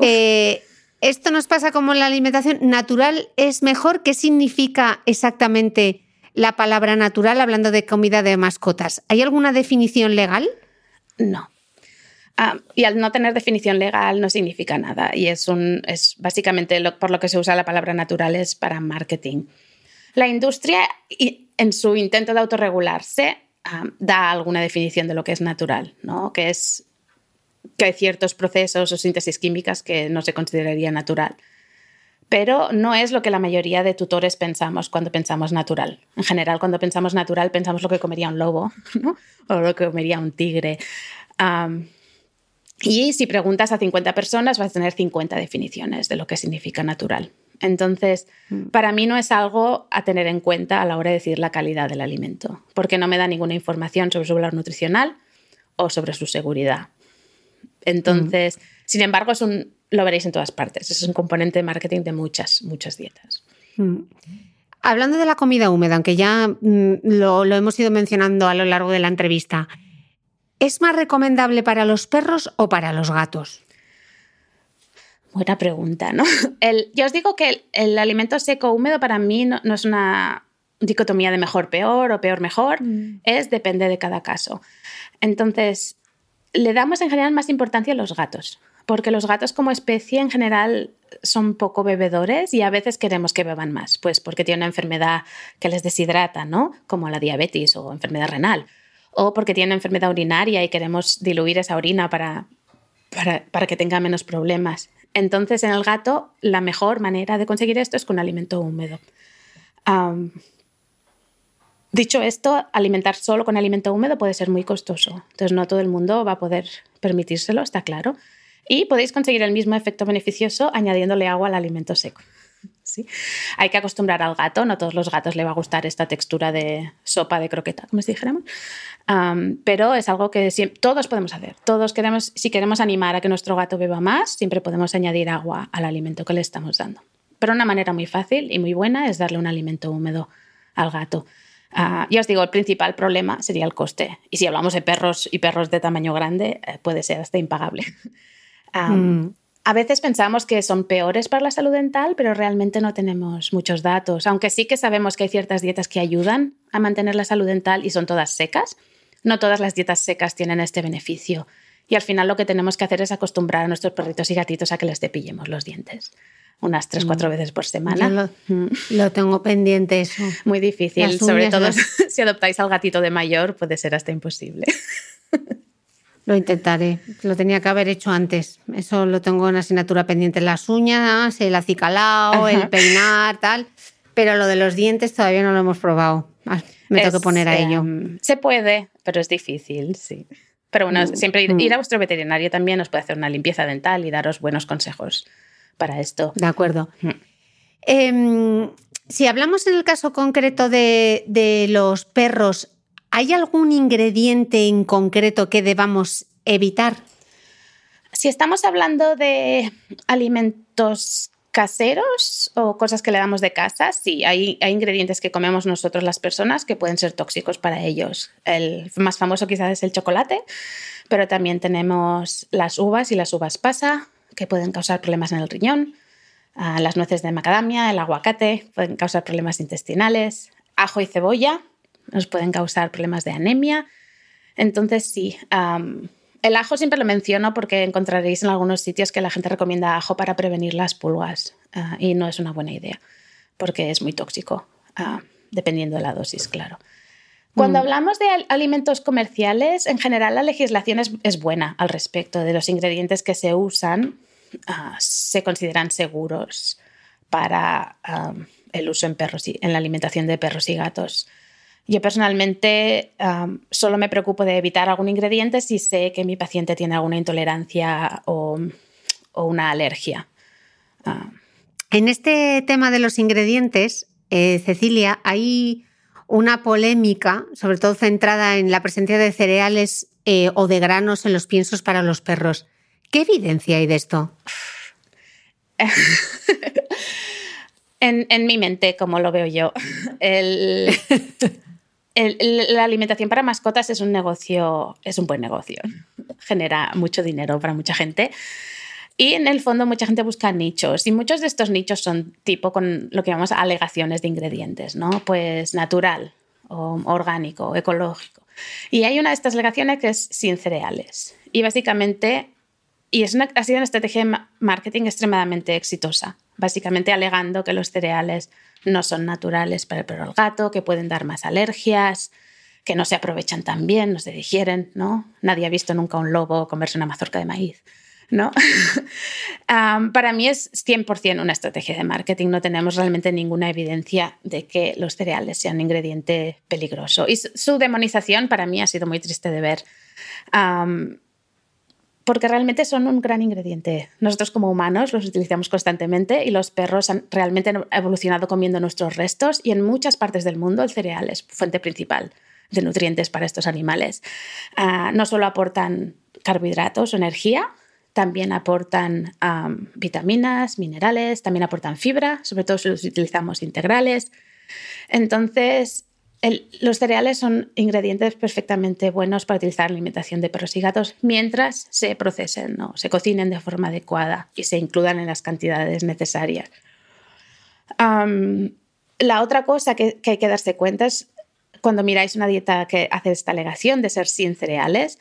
[SPEAKER 1] Eh, esto nos pasa como en la alimentación. ¿Natural es mejor? ¿Qué significa exactamente la palabra natural hablando de comida de mascotas? ¿Hay alguna definición legal?
[SPEAKER 2] No. Ah, y al no tener definición legal no significa nada y es, un, es básicamente por lo que se usa la palabra natural es para marketing. La industria, en su intento de autorregularse, ah, da alguna definición de lo que es natural, ¿no? que es que hay ciertos procesos o síntesis químicas que no se consideraría natural. Pero no es lo que la mayoría de tutores pensamos cuando pensamos natural. En general, cuando pensamos natural, pensamos lo que comería un lobo o lo que comería un tigre. Y si preguntas a 50 personas, vas a tener 50 definiciones de lo que significa natural. Entonces, mm. para mí no es algo a tener en cuenta a la hora de decir la calidad del alimento, porque no me da ninguna información sobre su valor nutricional o sobre su seguridad. Entonces, mm. sin embargo, es un, lo veréis en todas partes. Es un componente de marketing de muchas, muchas dietas. Mm.
[SPEAKER 1] Hablando de la comida húmeda, aunque ya lo, lo hemos ido mencionando a lo largo de la entrevista, ¿Es más recomendable para los perros o para los gatos?
[SPEAKER 2] Buena pregunta, ¿no? El, ya os digo que el, alimento seco húmedo para mí no, es una dicotomía de mejor peor o peor mejor, mm. es depende de cada caso. Entonces, le damos en general más importancia a los gatos, porque los gatos como especie en general son poco bebedores y a veces queremos que beban más, pues porque tienen una enfermedad que les deshidrata, ¿no? Como la diabetes o enfermedad renal o porque tiene enfermedad urinaria y queremos diluir esa orina para, para, que tenga menos problemas. Entonces, en el gato, la mejor manera de conseguir esto es con alimento húmedo. dicho esto, alimentar solo con alimento húmedo puede ser muy costoso. Entonces, no todo el mundo va a poder permitírselo, está claro. Y podéis conseguir el mismo efecto beneficioso añadiéndole agua al alimento seco. ¿Sí? Hay que acostumbrar al gato, no a todos los gatos le va a gustar esta textura de sopa de croqueta, como si dijéramos pero es algo que todos podemos hacer. Todos queremos, si queremos animar a que nuestro gato beba más, siempre podemos añadir agua al alimento que le estamos dando. Pero una manera muy fácil y muy buena es darle un alimento húmedo al gato. Uh, ya os digo, el principal problema sería el coste. Y si hablamos de perros y perros de tamaño grande, eh, puede ser hasta impagable. Mm. A veces pensamos que son peores para la salud dental, pero realmente no tenemos muchos datos, aunque sí que sabemos que hay ciertas dietas que ayudan a mantener la salud dental y son todas secas. No todas las dietas secas tienen este beneficio. Y al final lo que tenemos que hacer es acostumbrar a nuestros perritos y gatitos a que les cepillemos los dientes unas tres, cuatro veces por semana.
[SPEAKER 1] Mm. lo, tengo pendiente eso.
[SPEAKER 2] Muy difícil, sobre todo si adoptáis al gatito de mayor, puede ser hasta imposible.
[SPEAKER 1] Lo intentaré. Lo tenía que haber hecho antes. Eso lo tengo en asignatura pendiente. Las uñas, el acicalao, el peinar, tal. Pero lo de los dientes todavía no lo hemos probado. Ah, me tengo que poner a ello.
[SPEAKER 2] Em, se puede, pero es difícil, sí. Pero bueno, mm, siempre ir, ir, a vuestro veterinario también os puede hacer una limpieza dental y daros buenos consejos para esto.
[SPEAKER 1] De acuerdo. Em, si hablamos en el caso concreto de, los perros, ¿hay algún ingrediente en concreto que debamos evitar?
[SPEAKER 2] Si estamos hablando de alimentos caseros o cosas que le damos de casa, sí, hay, ingredientes que comemos nosotros las personas que pueden ser tóxicos para ellos. El más famoso quizás es el chocolate, pero también tenemos las uvas y las uvas pasa, que pueden causar problemas en el riñón, las nueces de macadamia, el aguacate pueden causar problemas intestinales, ajo y cebolla nos pueden causar problemas de anemia. Entonces sí, el ajo siempre lo menciono porque encontraréis en algunos sitios que la gente recomienda ajo para prevenir las pulgas ah, y no es una buena idea porque es muy tóxico, ah, dependiendo de la dosis, claro. Cuando mm. hablamos de alimentos comerciales, en general la legislación es, buena al respecto de los ingredientes que se usan Ah, se consideran seguros para el uso en perros y en la alimentación de perros y gatos. Yo personalmente solo me preocupo de evitar algún ingrediente si sé que mi paciente tiene alguna intolerancia o, una alergia.
[SPEAKER 1] Ah. En este tema de los ingredientes, eh, Cecilia, hay una polémica, sobre todo centrada en la presencia de cereales eh, o de granos en los piensos para los perros. ¿Qué evidencia hay de esto?
[SPEAKER 2] en, mi mente, como lo veo yo, la alimentación para mascotas es un negocio, es un buen negocio. Genera mucho dinero para mucha gente. Y en el fondo mucha gente busca nichos y muchos de estos nichos son tipo con lo que llamamos alegaciones de ingredientes, ¿no? Pues natural, orgánico, ecológico. Y hay una de estas alegaciones que es sin cereales. Y básicamente y es ha sido una estrategia de marketing extremadamente exitosa, básicamente alegando que los cereales no son naturales para el perro o el gato, que pueden dar más alergias, que no se aprovechan tan bien, no se digieren, ¿no? Nadie ha visto nunca un lobo comerse una mazorca de maíz, ¿no? para mí es 100% una estrategia de marketing, no tenemos realmente ninguna evidencia de que los cereales sean un ingrediente peligroso. Y su demonización para mí ha sido muy triste de ver porque realmente son un gran ingrediente. Nosotros como humanos los utilizamos constantemente y los perros han realmente evolucionado comiendo nuestros restos y en muchas partes del mundo el cereal es fuente principal de nutrientes para estos animales. Ah, no solo aportan carbohidratos o energía, también aportan vitaminas, minerales, también aportan fibra, sobre todo si los utilizamos integrales. Entonces, los cereales son ingredientes perfectamente buenos para utilizar la alimentación de perros y gatos mientras se procesen, ¿no? se cocinen de forma adecuada y se incluyan en las cantidades necesarias. la otra cosa que, hay que darse cuenta es cuando miráis una dieta que hace esta alegación de ser sin cereales,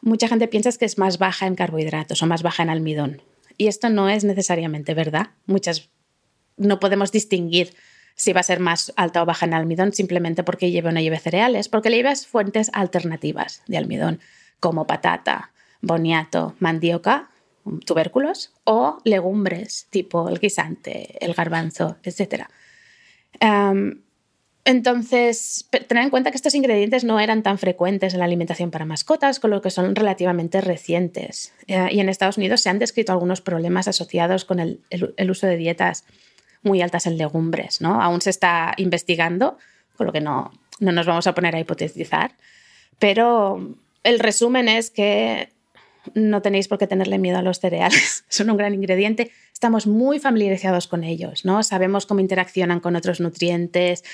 [SPEAKER 2] mucha gente piensa que es más baja en carbohidratos o más baja en almidón. Y esto no es necesariamente verdad. Muchas no podemos distinguir si va a ser más alta o baja en almidón simplemente porque lleve o no lleve cereales, porque le llevas fuentes alternativas de almidón, como patata, boniato, mandioca, tubérculos, o legumbres tipo el guisante, el garbanzo, etc. entonces, tener en cuenta que estos ingredientes no eran tan frecuentes en la alimentación para mascotas, con lo que son relativamente recientes. Eh, y en Estados Unidos se han descrito algunos problemas asociados con el uso de dietas muy altas en legumbres, ¿no? Aún se está investigando, con lo que no, no nos vamos a poner a hipotetizar, pero el resumen es que no tenéis por qué tenerle miedo a los cereales, son un gran ingrediente, estamos muy familiarizados con ellos, ¿no? Sabemos cómo interaccionan con otros nutrientes,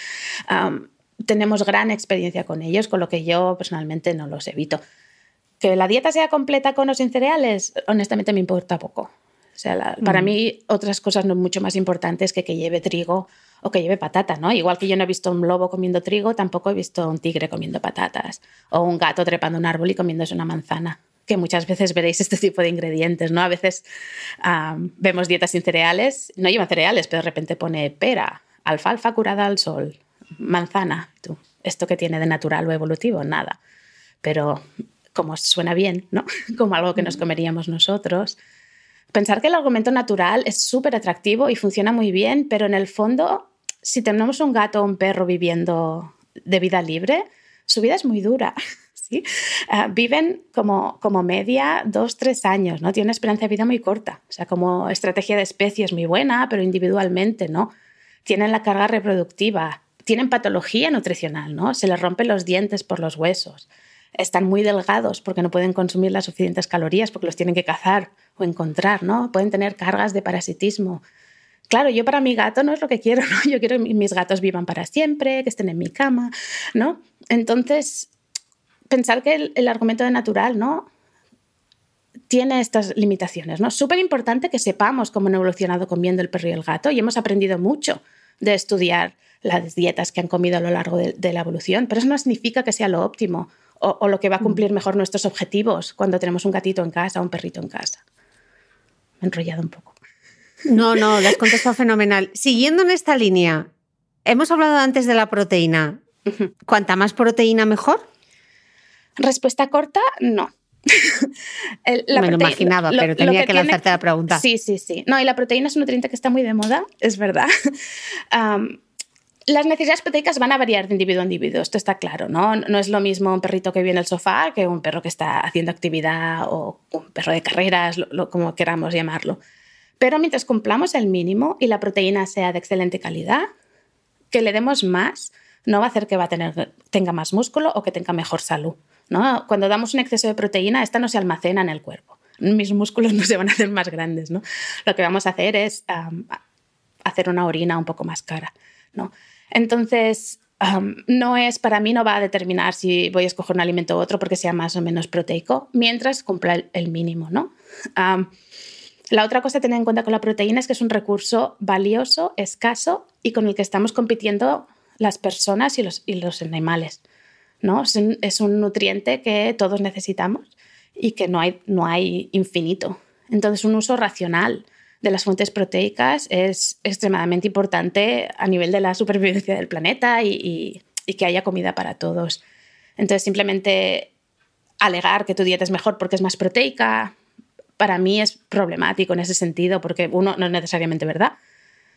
[SPEAKER 2] tenemos gran experiencia con ellos, con lo que yo personalmente no los evito. Que la dieta sea completa con o sin cereales, honestamente me importa poco sea, para mí otras cosas no mucho más importantes que que lleve trigo o que lleve patata, ¿no? Igual que yo no he visto un lobo comiendo trigo, tampoco he visto un tigre comiendo patatas o un gato trepando un árbol y comiéndose una manzana que muchas veces veréis este tipo de ingredientes, ¿no? A veces vemos dietas sin cereales, no llevan cereales, pero de repente pone pera, alfalfa curada al sol, manzana. ¿Tú? ¿Esto que tiene de natural o evolutivo? Nada. Pero como suena bien, ¿no? Como algo que nos comeríamos nosotros. Pensar que el argumento natural es súper atractivo y funciona muy bien, pero en el fondo, si tenemos un gato o un perro viviendo de vida libre, su vida es muy dura. ¿sí? Ah, viven como, como media dos, tres años, ¿no? Tienen una esperanza de vida muy corta. O sea, como estrategia de especie es muy buena, pero individualmente, ¿no? Tienen la carga reproductiva, tienen patología nutricional, ¿no? Se les rompen los dientes por los huesos. Están muy delgados porque no pueden consumir las suficientes calorías porque los tienen que cazar o encontrar, ¿no? Pueden tener cargas de parasitismo. Claro, yo para mi gato no es lo que quiero, ¿no? Yo quiero que mis gatos vivan para siempre, que estén en mi cama, ¿no? Entonces, pensar que el, argumento de natural, ¿no? tiene estas limitaciones. ¿no? Súper importante que sepamos cómo han evolucionado comiendo el perro y el gato y hemos aprendido mucho de estudiar las dietas que han comido a lo largo de, la evolución, pero eso no significa que sea lo óptimo o, lo que va a cumplir mejor nuestros objetivos cuando tenemos un gatito en casa o un perrito en casa. Me he enrollado un poco.
[SPEAKER 1] No, no, le has contestado fenomenal. Siguiendo en esta línea, hemos hablado antes de la proteína. ¿Cuanta más proteína mejor?
[SPEAKER 2] Respuesta corta, no.
[SPEAKER 1] Me lo imaginaba, pero tenía que, lanzarte la pregunta.
[SPEAKER 2] Sí, sí, sí. No, y la proteína es un nutriente que está muy de moda, es verdad. las necesidades proteicas van a variar de individuo a individuo, esto está claro, ¿no? No es lo mismo un perrito que vive en el sofá que un perro que está haciendo actividad o un perro de carreras, como queramos llamarlo. Pero mientras cumplamos el mínimo y la proteína sea de excelente calidad, que le demos más no va a hacer que va a tener, tenga más músculo o que tenga mejor salud. ¿no? Cuando damos un exceso de proteína, esta no se almacena en el cuerpo. Mis músculos no se van a hacer más grandes. ¿no? Lo que vamos a hacer es hacer una orina un poco más cara. ¿no? Entonces, no es, para mí no va a determinar si voy a escoger un alimento u otro porque sea más o menos proteico, mientras cumpla el, mínimo. ¿no? la otra cosa a tener en cuenta con la proteína es que es un recurso valioso, escaso y con el que estamos compitiendo las personas y los, animales. ¿no? Es un, nutriente que todos necesitamos y que no hay, no hay infinito. Entonces, un uso racional de las fuentes proteicas es extremadamente importante a nivel de la supervivencia del planeta y, que haya comida para todos. Entonces, simplemente alegar que tu dieta es mejor porque es más proteica, para mí es problemático en ese sentido, porque uno, no es necesariamente verdad.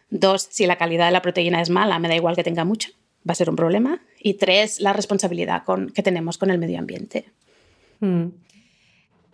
[SPEAKER 2] Dos, si la calidad de la proteína es mala, me da igual que tenga mucha, va a ser un problema. Y tres, la responsabilidad con, que tenemos con el medio ambiente.
[SPEAKER 1] Mm.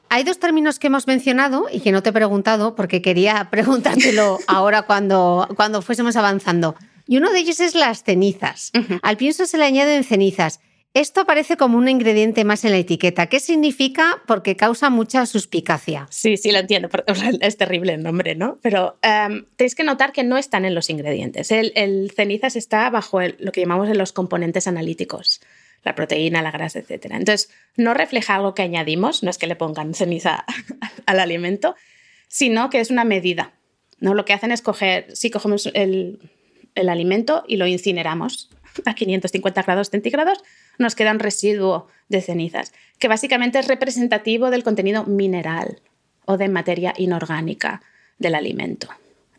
[SPEAKER 1] Hay dos términos que hemos mencionado y que no te he preguntado porque quería preguntártelo ahora cuando, cuando fuésemos avanzando. Y uno de ellos es las cenizas. Al pienso se le añaden cenizas. Esto aparece como un ingrediente más en la etiqueta. ¿Qué significa? Porque causa mucha suspicacia.
[SPEAKER 2] Sí, sí, lo entiendo. Es terrible el nombre, ¿no? Pero em, tenéis que notar que no están en los ingredientes. El, cenizas está bajo lo que llamamos los componentes analíticos la proteína, la grasa, etc. Entonces, no refleja algo que añadimos, no es que le pongan ceniza al alimento, sino que es una medida. ¿no? Lo que hacen es coger, si cogemos el, el alimento y lo incineramos a 550 grados centígrados, nos queda un residuo de cenizas, que básicamente es representativo del contenido mineral o de materia inorgánica del alimento.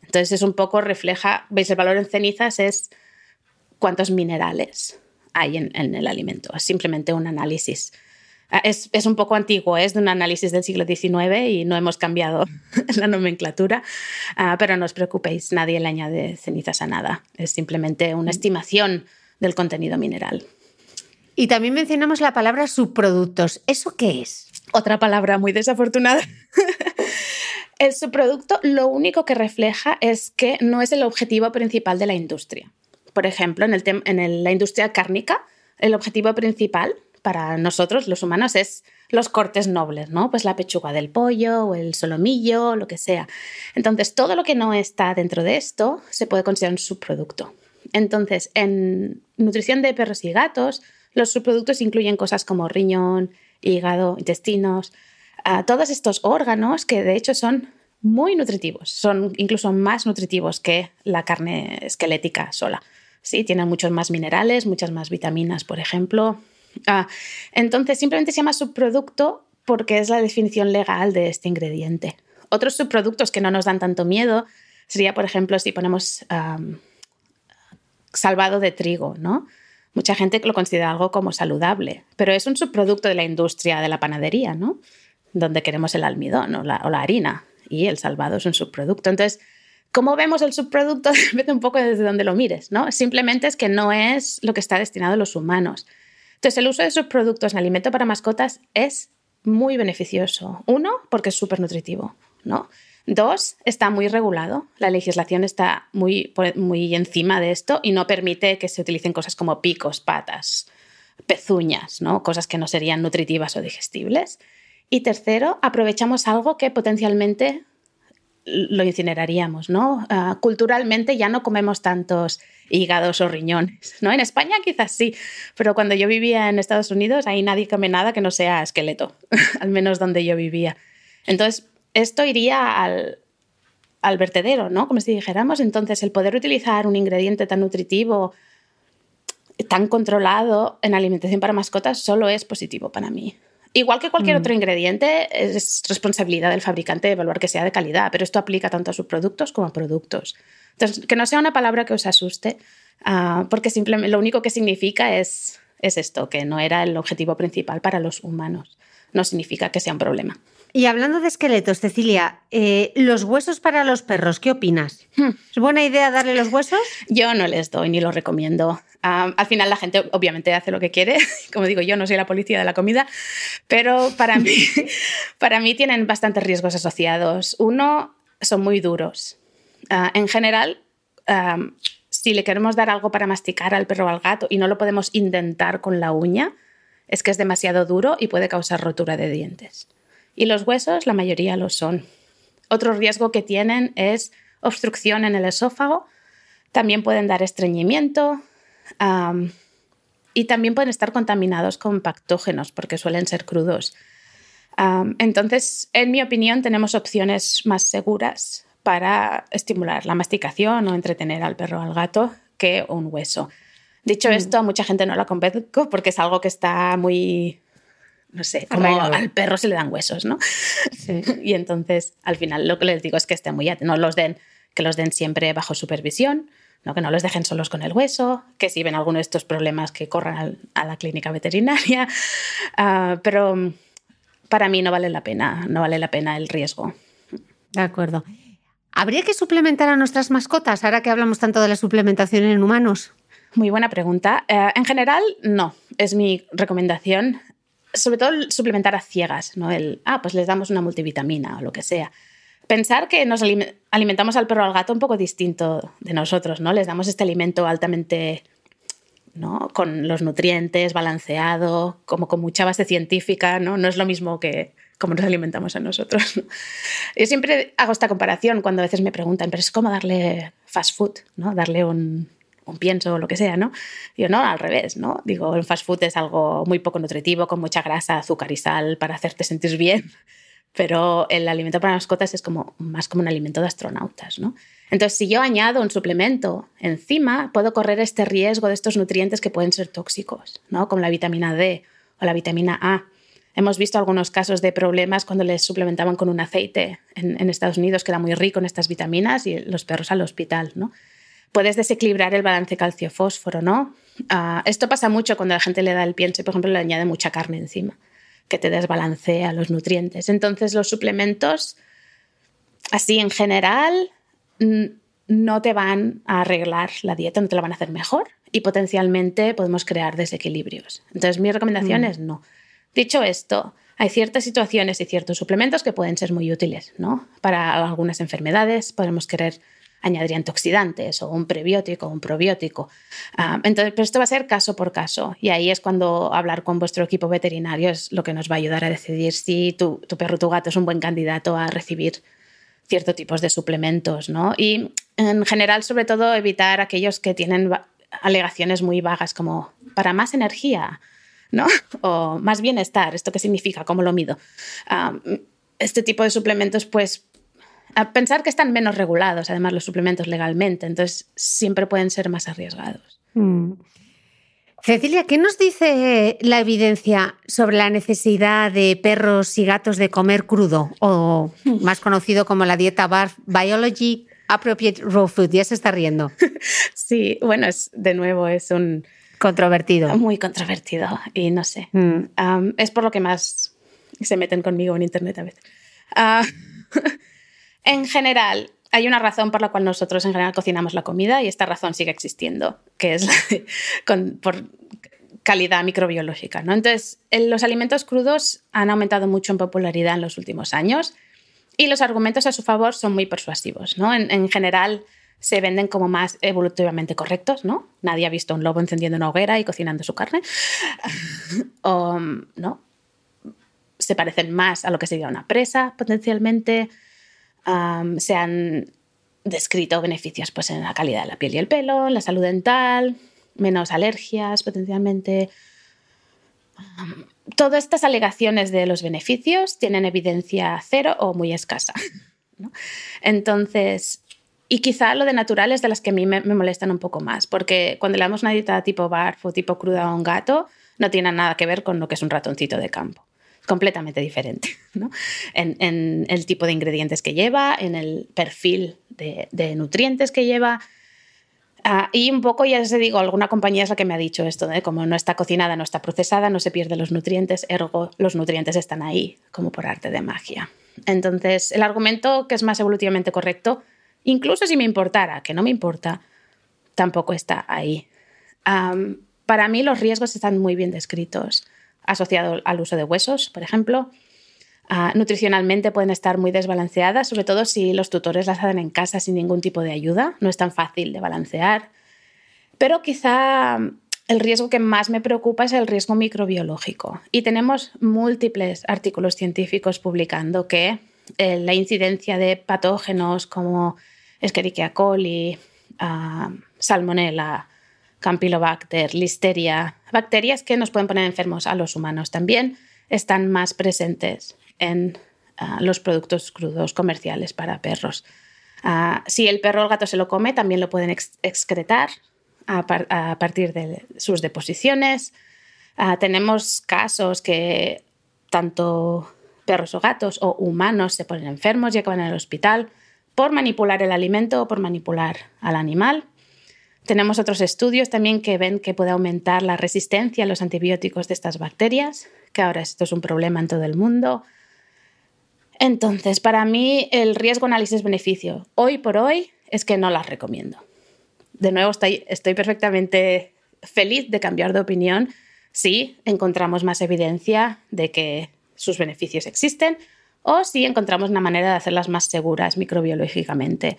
[SPEAKER 2] Entonces es un poco refleja, veis el valor en cenizas es cuántos minerales hay en, el alimento, es simplemente un análisis. Ah, es, un poco antiguo, es de un análisis del siglo XIX y no hemos cambiado la nomenclatura, ah, pero no os preocupéis, nadie le añade cenizas a nada, es simplemente una estimación del contenido mineral.
[SPEAKER 1] Y también mencionamos la palabra subproductos. ¿Eso qué es?
[SPEAKER 2] Otra palabra muy desafortunada. el subproducto lo único que refleja es que no es el objetivo principal de la industria. Por ejemplo, en, el en la industria cárnica, el objetivo principal para nosotros, los humanos, es los cortes nobles, ¿no? Pues la pechuga del pollo o el solomillo, lo que sea. Entonces, todo lo que no está dentro de esto se puede considerar un subproducto. Entonces, en nutrición de perros y gatos, los subproductos incluyen cosas como riñón, hígado, intestinos, todos estos órganos que de hecho son muy nutritivos. Son incluso más nutritivos que la carne esquelética sola. Sí, tienen muchos más minerales, muchas más vitaminas, por ejemplo. Ah, entonces, simplemente se llama subproducto porque es la definición legal de este ingrediente. Otros subproductos que no nos dan tanto miedo sería, por ejemplo, si ponemos salvado de trigo, ¿no? Mucha gente lo considera algo como saludable, pero es un subproducto de la industria de la panadería, ¿no? Donde queremos el almidón o la, o la harina y el salvado es un subproducto. Entonces, ¿cómo vemos el subproducto? Depende un poco desde donde lo mires, ¿no? Simplemente es que no es lo que está destinado a los humanos. Entonces, el uso de subproductos en alimento para mascotas es muy beneficioso. Uno, porque es súper nutritivo, ¿no? Dos, está muy regulado. La legislación está muy, muy encima de esto y no permite que se utilicen cosas como picos, patas, pezuñas, ¿no? cosas que no serían nutritivas o digestibles. Y tercero, aprovechamos algo que potencialmente lo incineraríamos, ¿no? Ah, culturalmente ya no comemos tantos hígados o riñones, ¿no? En España quizás sí, pero cuando yo vivía en Estados Unidos ahí nadie come nada que no sea esqueleto, al menos donde yo vivía. Entonces, esto iría al, al vertedero, ¿no? Como si dijéramos. Entonces, el poder utilizar un ingrediente tan nutritivo, tan controlado en alimentación para mascotas, solo es positivo para mí. Igual que cualquier mm. otro ingrediente, es responsabilidad del fabricante evaluar que sea de calidad, pero esto aplica tanto a sus productos como a productos. Entonces, que no sea una palabra que os asuste, ah, porque simplemente lo único que significa es, es esto, que no era el objetivo principal para los humanos. No significa que sea un problema.
[SPEAKER 1] Y hablando de esqueletos, Cecilia, eh, ¿los huesos para los perros, qué opinas? Hmm. ¿Es buena idea darle los huesos?
[SPEAKER 2] Yo no les doy ni los recomiendo. al final la gente obviamente hace lo que quiere, como digo yo, no soy la policía de la comida, pero para mí, para mí tienen bastantes riesgos asociados. Uno, son muy duros. Ah, en general, si le queremos dar algo para masticar al perro o al gato y no lo podemos intentar con la uña, es que es demasiado duro y puede causar rotura de dientes. Y los huesos, la mayoría lo son. Otro riesgo que tienen es obstrucción en el esófago. También pueden dar estreñimiento y también pueden estar contaminados con patógenos porque suelen ser crudos. entonces, en mi opinión, tenemos opciones más seguras para estimular la masticación o entretener al perro o al gato que un hueso. Dicho mm. esto, a mucha gente no la convenzco porque es algo que está muy no sé, como al perro se le dan huesos, ¿no? y entonces, al final, lo que les digo es que estén muy no los den, que los den siempre bajo supervisión, ¿no? que no los dejen solos con el hueso, que si ven alguno de estos problemas que corran a la clínica veterinaria, ah, pero mm, para mí no vale la pena, no vale la pena el riesgo.
[SPEAKER 1] De acuerdo. ¿Habría que suplementar a nuestras mascotas ahora que hablamos tanto de la suplementación en humanos?
[SPEAKER 2] Muy buena pregunta. Eh, en general, no. Es mi recomendación sobre todo suplementar a ciegas, ¿no? El, ah, pues les damos una multivitamina o lo que sea. Pensar que nos alimentamos al perro o al gato un poco distinto de nosotros, ¿no? Les damos este alimento altamente, ¿no? Con los nutrientes, balanceado, como con mucha base científica, ¿no? No es lo mismo que como nos alimentamos a nosotros. Yo siempre hago esta comparación cuando a veces me preguntan, pero es como darle fast food, ¿no? Darle un, un pienso o lo que sea, ¿no? Digo, no, al revés, ¿no? Digo, el fast food es algo muy poco nutritivo, con mucha grasa, azúcar y sal para hacerte sentir bien, pero el alimento para mascotas es como más como un alimento de astronautas, ¿no? Entonces, si yo añado un suplemento encima, puedo correr este riesgo de estos nutrientes que pueden ser tóxicos, ¿no? Como la vitamina D o la vitamina A. Hemos visto algunos casos de problemas cuando les suplementaban con un aceite en, en Estados Unidos que era muy rico en estas vitaminas y los perros al hospital, ¿no? Puedes desequilibrar el balance calcio-fósforo, ¿no? Ah, esto pasa mucho cuando la gente le da el pienso y, por ejemplo, le añade mucha carne encima, que te desbalancea los nutrientes. Entonces, los suplementos, así en general, no te van a arreglar la dieta, no te la van a hacer mejor y potencialmente podemos crear desequilibrios. Entonces, mi recomendación mm. es no. Dicho esto, hay ciertas situaciones y ciertos suplementos que pueden ser muy útiles, ¿no? Para algunas enfermedades podemos querer añadir antioxidantes o un prebiótico o un probiótico. Ah, entonces, pero esto va a ser caso por caso y ahí es cuando hablar con vuestro equipo veterinario es lo que nos va a ayudar a decidir si tu, tu perro o tu gato es un buen candidato a recibir ciertos tipos de suplementos, ¿no? Y en general, sobre todo, evitar aquellos que tienen alegaciones muy vagas como para más energía, ¿no? O más bienestar, ¿esto qué significa? ¿Cómo lo mido? Ah, este tipo de suplementos, pues A pensar que están menos regulados, además, los suplementos legalmente, entonces siempre pueden ser más arriesgados.
[SPEAKER 1] Mm. Cecilia, ¿qué nos dice la evidencia sobre la necesidad de perros y gatos de comer crudo, o más conocido como la dieta BARF, Biology Appropriate Raw Food? Ya se está riendo.
[SPEAKER 2] Sí, bueno, es, de nuevo es un...
[SPEAKER 1] Controvertido.
[SPEAKER 2] Muy controvertido y no sé.
[SPEAKER 1] Mm.
[SPEAKER 2] Um, es por lo que más se meten conmigo en Internet a veces. Ah, en general, hay una razón por la cual nosotros en general cocinamos la comida y esta razón sigue existiendo, que es por calidad microbiológica. ¿no? Entonces, los alimentos crudos han aumentado mucho en popularidad en los últimos años y los argumentos a su favor son muy persuasivos. ¿no? En, en general, se venden como más evolutivamente correctos. ¿no? Nadie ha visto un lobo encendiendo una hoguera y cocinando su carne. ¿no? Se parecen más a lo que sería una presa, potencialmente. Se han descrito beneficios pues, en la calidad de la piel y el pelo, en la salud dental, menos alergias potencialmente. Todas estas alegaciones de los beneficios tienen evidencia cero o muy escasa. ¿no? Entonces, y quizá lo de natural es de las que a mí me, me molestan un poco más, porque cuando le damos una dieta tipo barf o tipo cruda a un gato, no tiene nada que ver con lo que es un ratoncito de campo completamente diferente ¿no? en, el tipo de ingredientes que lleva, en el perfil de, nutrientes que lleva. Ah, y un poco, ya os digo, alguna compañía es la que me ha dicho esto, de como no está cocinada, no está procesada, no se pierden los nutrientes, ergo los nutrientes están ahí, como por arte de magia. Entonces, el argumento que es más evolutivamente correcto, incluso si me importara, que no me importa, tampoco está ahí. Para mí los riesgos están muy bien descritos, asociado al uso de huesos, por ejemplo. Ah, nutricionalmente pueden estar muy desbalanceadas, sobre todo si los tutores las hacen en casa sin ningún tipo de ayuda. No es tan fácil de balancear. Pero quizá el riesgo que más me preocupa es el riesgo microbiológico. Y tenemos múltiples artículos científicos publicando que eh, la incidencia de patógenos como Escherichia coli, ah, Salmonella, Campylobacter, Listeria, bacterias que nos pueden poner enfermos a los humanos también están más presentes en ah, los productos crudos comerciales para perros. Ah, si el perro o el gato se lo come, también lo pueden ex- excretar a partir de sus deposiciones. Ah, tenemos casos que tanto perros o gatos o humanos se ponen enfermos y acaban en el hospital por manipular el alimento o por manipular al animal. Tenemos otros estudios también que ven que puede aumentar la resistencia a los antibióticos de estas bacterias, que ahora esto es un problema en todo el mundo. Entonces, para mí el riesgo análisis-beneficio hoy por hoy es que no las recomiendo. De nuevo, estoy perfectamente feliz de cambiar de opinión si encontramos más evidencia de que sus beneficios existen o si encontramos una manera de hacerlas más seguras microbiológicamente.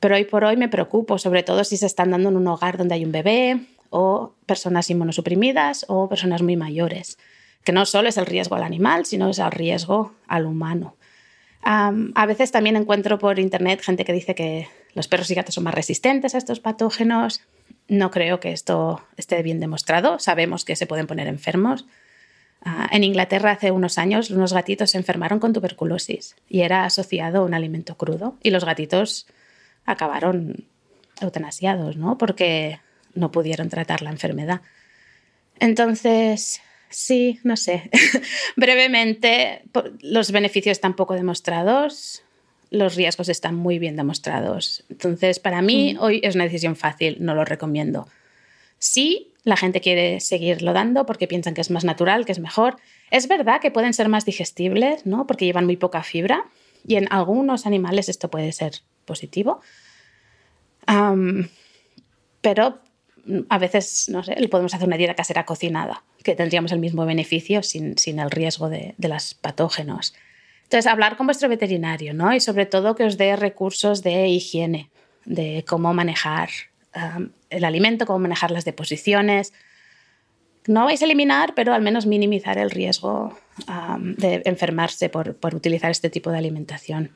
[SPEAKER 2] Pero hoy por hoy me preocupo, sobre todo si se están dando en un hogar donde hay un bebé o personas inmunosuprimidas o personas muy mayores, que no solo es el riesgo al animal, sino es el riesgo al humano. A veces también encuentro por internet gente que dice que los perros y gatos son más resistentes a estos patógenos. No creo que esto esté bien demostrado. Sabemos que se pueden poner enfermos. Ah, en Inglaterra hace unos años unos gatitos se enfermaron con tuberculosis y era asociado a un alimento crudo y los gatitos acabaron eutanasiados, ¿no? Porque no pudieron tratar la enfermedad. Entonces, sí, no sé. Brevemente, los beneficios están poco demostrados, los riesgos están muy bien demostrados. Entonces, para mí, hoy es una decisión fácil, no lo recomiendo. Sí, la gente quiere seguirlo dando porque piensan que es más natural, que es mejor. Es verdad que pueden ser más digestibles, ¿no? Porque llevan muy poca fibra y en algunos animales esto puede ser positivo. Pero mm, a veces, no sé, podemos hacer una dieta casera cocinada, que tendríamos el mismo beneficio sin, sin el riesgo de, de los patógenos. Entonces, hablar con vuestro veterinario, ¿no? Y sobre todo que os dé recursos de higiene, de cómo manejar el alimento, cómo manejar las deposiciones. No vais a eliminar, pero al menos minimizar el riesgo um, de enfermarse por, por utilizar este tipo de alimentación.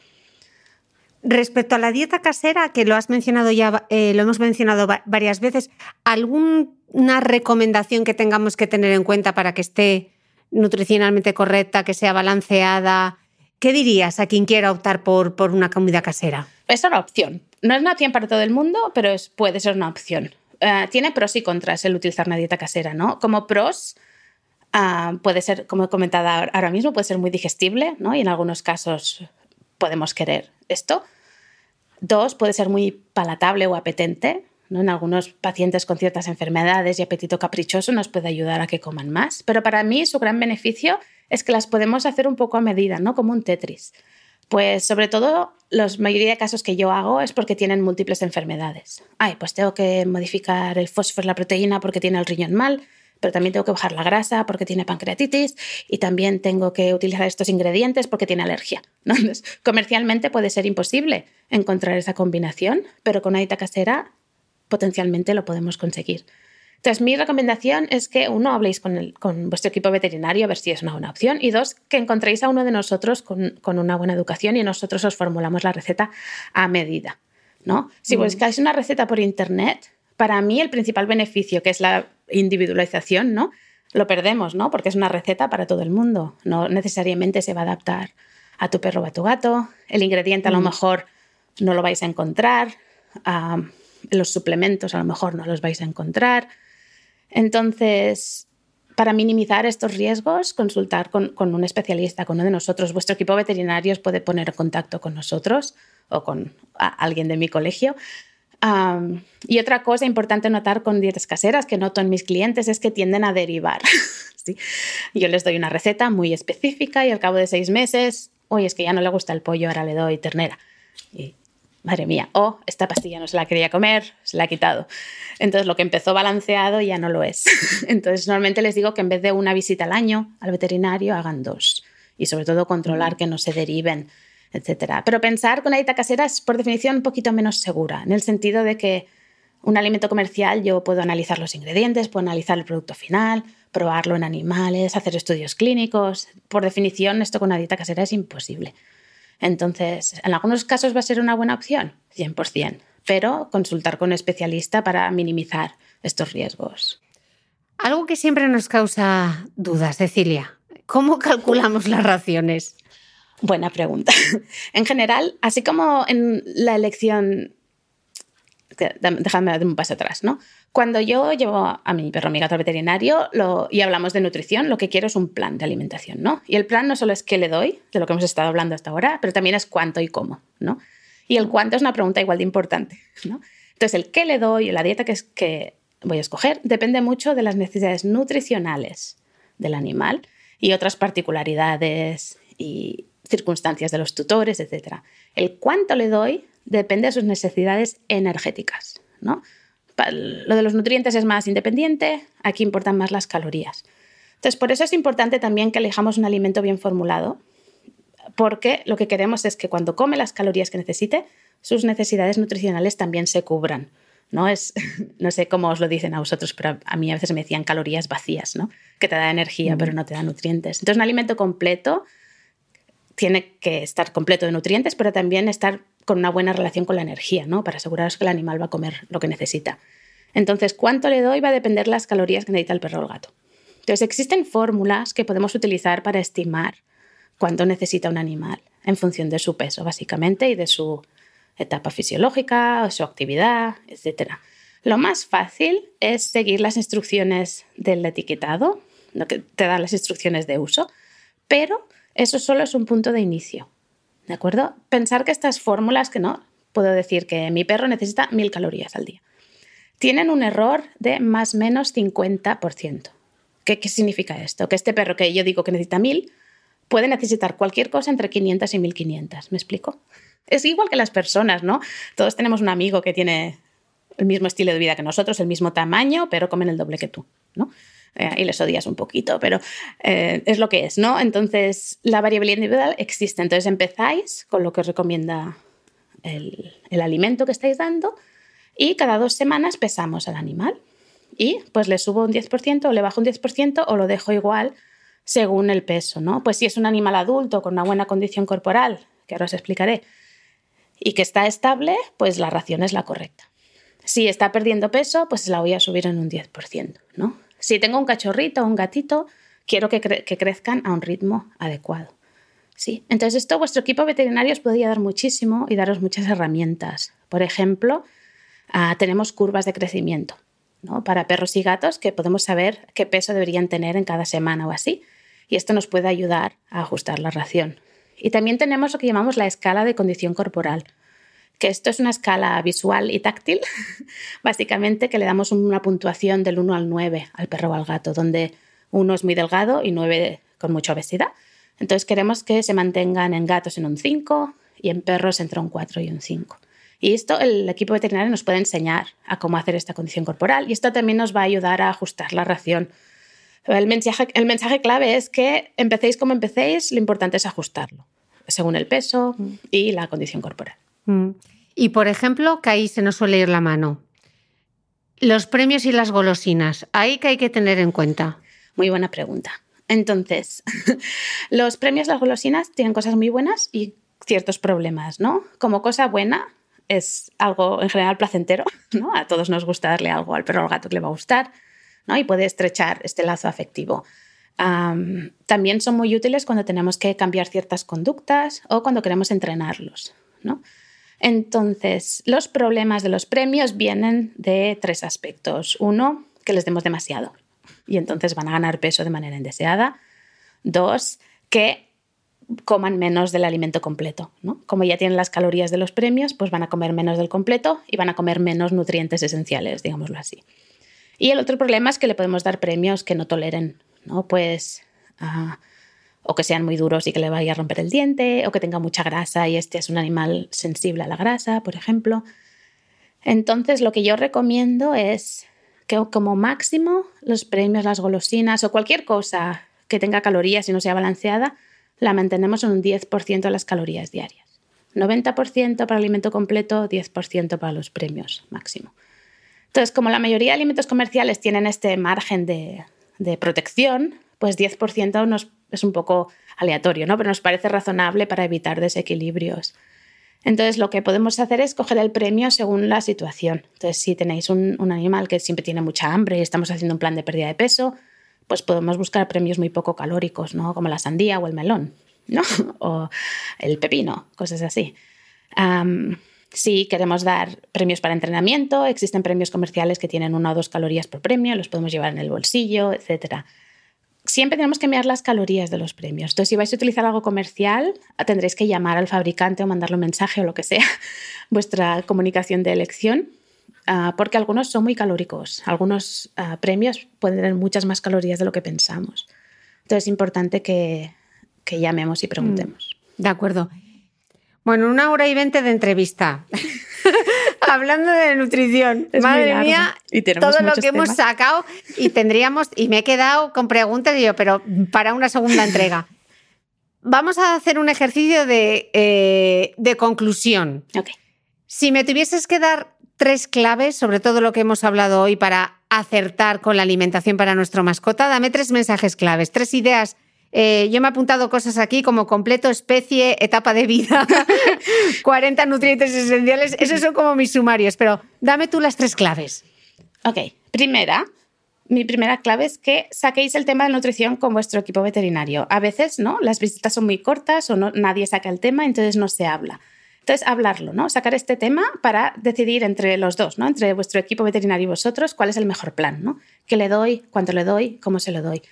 [SPEAKER 1] Respecto a la dieta casera, que lo has mencionado ya, eh, lo hemos mencionado va- varias veces, ¿alguna recomendación que tengamos que tener en cuenta para que esté nutricionalmente correcta, que sea balanceada, ¿Qué dirías a quien quiera optar por, por una comida casera?
[SPEAKER 2] Es una opción. No es una opción para todo el mundo, pero puede ser una opción. Eh, tiene pros y contras el utilizar una dieta casera, ¿no? Como pros, ah, puede ser, como he comentado ahora mismo, puede ser muy digestible, ¿no? Y en algunos casos podemos querer esto. Dos, puede ser muy palatable o apetente. ¿no? En algunos pacientes con ciertas enfermedades y apetito caprichoso nos puede ayudar a que coman más. Pero para mí su gran beneficio es que las podemos hacer un poco a medida, ¿no? Como un Tetris. Pues sobre todo, la mayoría de casos que yo hago es porque tienen múltiples enfermedades. Ay, pues tengo que modificar el fósforo, la proteína porque tiene el riñón mal, pero también tengo que bajar la grasa porque tiene pancreatitis y también tengo que utilizar estos ingredientes porque tiene alergia. comercialmente puede ser imposible encontrar esa combinación, pero con una dieta casera potencialmente lo podemos conseguir. Entonces, mi recomendación es que uno habléis con, con, vuestro equipo veterinario a ver si es una buena opción y dos, que encontréis a uno de nosotros con, con una buena educación y nosotros os formulamos la receta a medida. ¿no? Si mm. buscáis una receta por internet, para mí el principal beneficio, que es la individualización, ¿no? Lo perdemos, ¿no? Porque es una receta para todo el mundo. No necesariamente se va a adaptar a tu perro o a tu gato. El ingrediente a lo mm. mejor no lo vais a encontrar. los suplementos a lo mejor no los vais a encontrar. Entonces, para minimizar estos riesgos, consultar con, un especialista, con uno de nosotros. Vuestro equipo veterinario os puede poner en contacto con nosotros o con alguien de mi colegio. y otra cosa importante notar con dietas caseras que noto en mis clientes es que tienden a derivar. Yo les doy una receta muy específica y al cabo de seis meses, oye, es que ya no le gusta el pollo, ahora le doy ternera. Madre mía, oh, esta pastilla no se la quería comer, se la ha quitado. Entonces lo que empezó balanceado ya no lo es. Entonces normalmente les digo que en vez de una visita al año al veterinario hagan dos y sobre todo controlar que no se deriven, etc. Pero pensar que una dieta casera es por definición un poquito menos segura, en el sentido de que un alimento comercial yo puedo analizar los ingredientes, puedo analizar el producto final, probarlo en animales, hacer estudios clínicos. Por definición, esto con una dieta casera es imposible. Entonces, en algunos casos va a ser una buena opción, 100%, pero consultar con un especialista para minimizar estos riesgos.
[SPEAKER 1] Algo que siempre nos causa dudas, Cecilia, ¿cómo calculamos las raciones?
[SPEAKER 2] Buena pregunta. En general, así como en la elección déjame dar un paso atrás, ¿no? Cuando yo llevo a mi perro, mi gato al veterinario y hablamos de nutrición, lo que quiero es un plan de alimentación, ¿no? Y el plan no solo es qué le doy, de lo que hemos estado hablando hasta ahora, pero también es cuánto y cómo, ¿no? Y el cuánto es una pregunta igual de importante, ¿no? Entonces, el qué le doy y la dieta que, es, que voy a escoger depende mucho de las necesidades nutricionales del animal y otras particularidades y circunstancias de los tutores, etc. El cuánto le doy depende de sus necesidades energéticas. ¿no? Lo de los nutrientes es más independiente, aquí importan más las calorías. Entonces, por eso es importante también que elijamos un alimento bien formulado, porque lo que queremos es que cuando come las calorías que necesite, sus necesidades nutricionales también se cubran. No, es, no sé cómo os lo dicen a vosotros, pero a mí a veces me decían calorías vacías, ¿no? que te da energía, pero no te da nutrientes. Entonces, un alimento completo tiene que estar completo de nutrientes, pero también estar con una buena relación con la energía, ¿no? Para aseguraros que el animal va a comer lo que necesita. Entonces, cuánto le doy va a depender las calorías que necesita el perro o el gato. Entonces, existen fórmulas que podemos utilizar para estimar cuánto necesita un animal en función de su peso, básicamente, y de su etapa fisiológica, su actividad, etc. Lo más fácil es seguir las instrucciones del etiquetado, lo que te dan las instrucciones de uso, pero eso solo es un punto de inicio. ¿De acuerdo? Pensar que estas fórmulas, que no, puedo decir que mi perro necesita mil calorías al día, tienen un error de más o menos 50%. ¿Qué, ¿Qué significa esto? Que este perro que yo digo que necesita mil puede necesitar cualquier cosa entre 500 y 1500. ¿Me explico? Es igual que las personas, ¿no? Todos tenemos un amigo que tiene el mismo estilo de vida que nosotros, el mismo tamaño, pero comen el doble que tú, ¿no? Eh, y les odias un poquito, pero eh, es lo que es, ¿no? Entonces, la variabilidad individual existe. Entonces, empezáis con lo que os recomienda el, el alimento que estáis dando y cada dos semanas pesamos al animal y pues le subo un 10% o le bajo un 10% o lo dejo igual según el peso, ¿no? Pues si es un animal adulto con una buena condición corporal, que ahora os explicaré, y que está estable, pues la ración es la correcta. Si está perdiendo peso, pues la voy a subir en un 10%, ¿no? Si tengo un cachorrito o un gatito, quiero que, crezcan a un ritmo adecuado. Sí, entonces esto vuestro equipo veterinario os podría dar muchísimo y daros muchas herramientas. Por ejemplo, ah, tenemos curvas de crecimiento ¿no? para perros y gatos que podemos saber qué peso deberían tener en cada semana o así. Y esto nos puede ayudar a ajustar la ración. Y también tenemos lo que llamamos la escala de condición corporal, que esto es una escala visual y táctil, básicamente que le damos una puntuación del 1 al 9 al perro o al gato, donde uno es muy delgado y 9 con mucha obesidad. Entonces queremos que se mantengan en gatos en un 5 y en perros entre un 4 y un 5. Y esto el equipo veterinario nos puede enseñar a cómo hacer esta condición corporal y esto también nos va a ayudar a ajustar la ración. El mensaje, el mensaje clave es que empecéis como empecéis, lo importante es ajustarlo, según el peso y la condición corporal.
[SPEAKER 1] Mm. Y por ejemplo, que ahí se nos suele ir la mano. Los premios y las golosinas, ¿ahí que hay que tener en cuenta?
[SPEAKER 2] Muy buena pregunta. Entonces, los premios, las golosinas tienen cosas muy buenas y ciertos problemas, ¿no? Como cosa buena, es algo en general placentero, ¿no? A todos nos gusta darle algo al perro o al gato que le va a gustar, ¿no? Y puede estrechar este lazo afectivo. también son muy útiles cuando tenemos que cambiar ciertas conductas o cuando queremos entrenarlos, ¿no? Entonces, los problemas de los premios vienen de tres aspectos. Uno, que les demos demasiado y entonces van a ganar peso de manera indeseada. Dos, que coman menos del alimento completo. ¿no? Como ya tienen las calorías de los premios, pues van a comer menos del completo y van a comer menos nutrientes esenciales, digámoslo así. Y el otro problema es que le podemos dar premios que no toleren, ¿no? Pues, ah, o que sean muy duros y que le vaya a romper el diente, o que tenga mucha grasa y este es un animal sensible a la grasa, por ejemplo. Entonces, lo que yo recomiendo es que como máximo los premios, las golosinas o cualquier cosa que tenga calorías y no sea balanceada, la mantenemos en un 10% de las calorías diarias. 90% para alimento completo, 10% para los premios máximo. Entonces, como la mayoría de alimentos comerciales tienen este margen de, protección, pues 10% nos, es un poco aleatorio, ¿no? pero nos parece razonable para evitar desequilibrios. Entonces, lo que podemos hacer es coger el premio según la situación. Entonces, si tenéis un, animal que siempre tiene mucha hambre y estamos haciendo un plan de pérdida de peso, pues podemos buscar premios muy poco calóricos, ¿no? Como la sandía o el melón, ¿no? o el pepino, cosas así. si queremos dar premios para entrenamiento, existen premios comerciales que tienen una o dos calorías por premio, los podemos llevar en el bolsillo, etc. Siempre tenemos que mirar las calorías de los premios. Entonces, si vais a utilizar algo comercial, tendréis que llamar al fabricante o mandarle un mensaje o lo que sea, vuestra comunicación de elección Ah, porque algunos son muy calóricos. Algunos ah, premios pueden tener muchas más calorías de lo que pensamos. Entonces es importante que, que llamemos y preguntemos.
[SPEAKER 1] Mm, de acuerdo. Bueno, una hora y veinte de entrevista. Hablando de nutrición. Madre mía, todo lo que hemos sacado y tendríamos, y me he quedado con preguntas, y yo, pero para una segunda entrega. Vamos a hacer un ejercicio de, eh, de conclusión.
[SPEAKER 2] Okay.
[SPEAKER 1] Si me tuvieses que dar tres claves sobre todo lo que hemos hablado hoy para acertar con la alimentación para nuestro mascota. Dame tres mensajes claves, tres ideas. Eh, yo me he apuntado cosas aquí como completo, especie, etapa de vida, 40 nutrientes esenciales. Esos son como mis sumarios, pero dame tú las tres claves.
[SPEAKER 2] Ok, primera, mi primera clave es que saquéis el tema de nutrición con vuestro equipo veterinario. A veces, ¿no? Las visitas son muy cortas o no, nadie saca el tema, entonces no se habla. Entonces, hablarlo, ¿no? Sacar este tema para decidir entre los dos, ¿no? Entre vuestro equipo veterinario y vosotros, cuál es el mejor plan, ¿no? ¿Qué le doy? ¿Cuánto le doy? ¿Cómo se lo doy?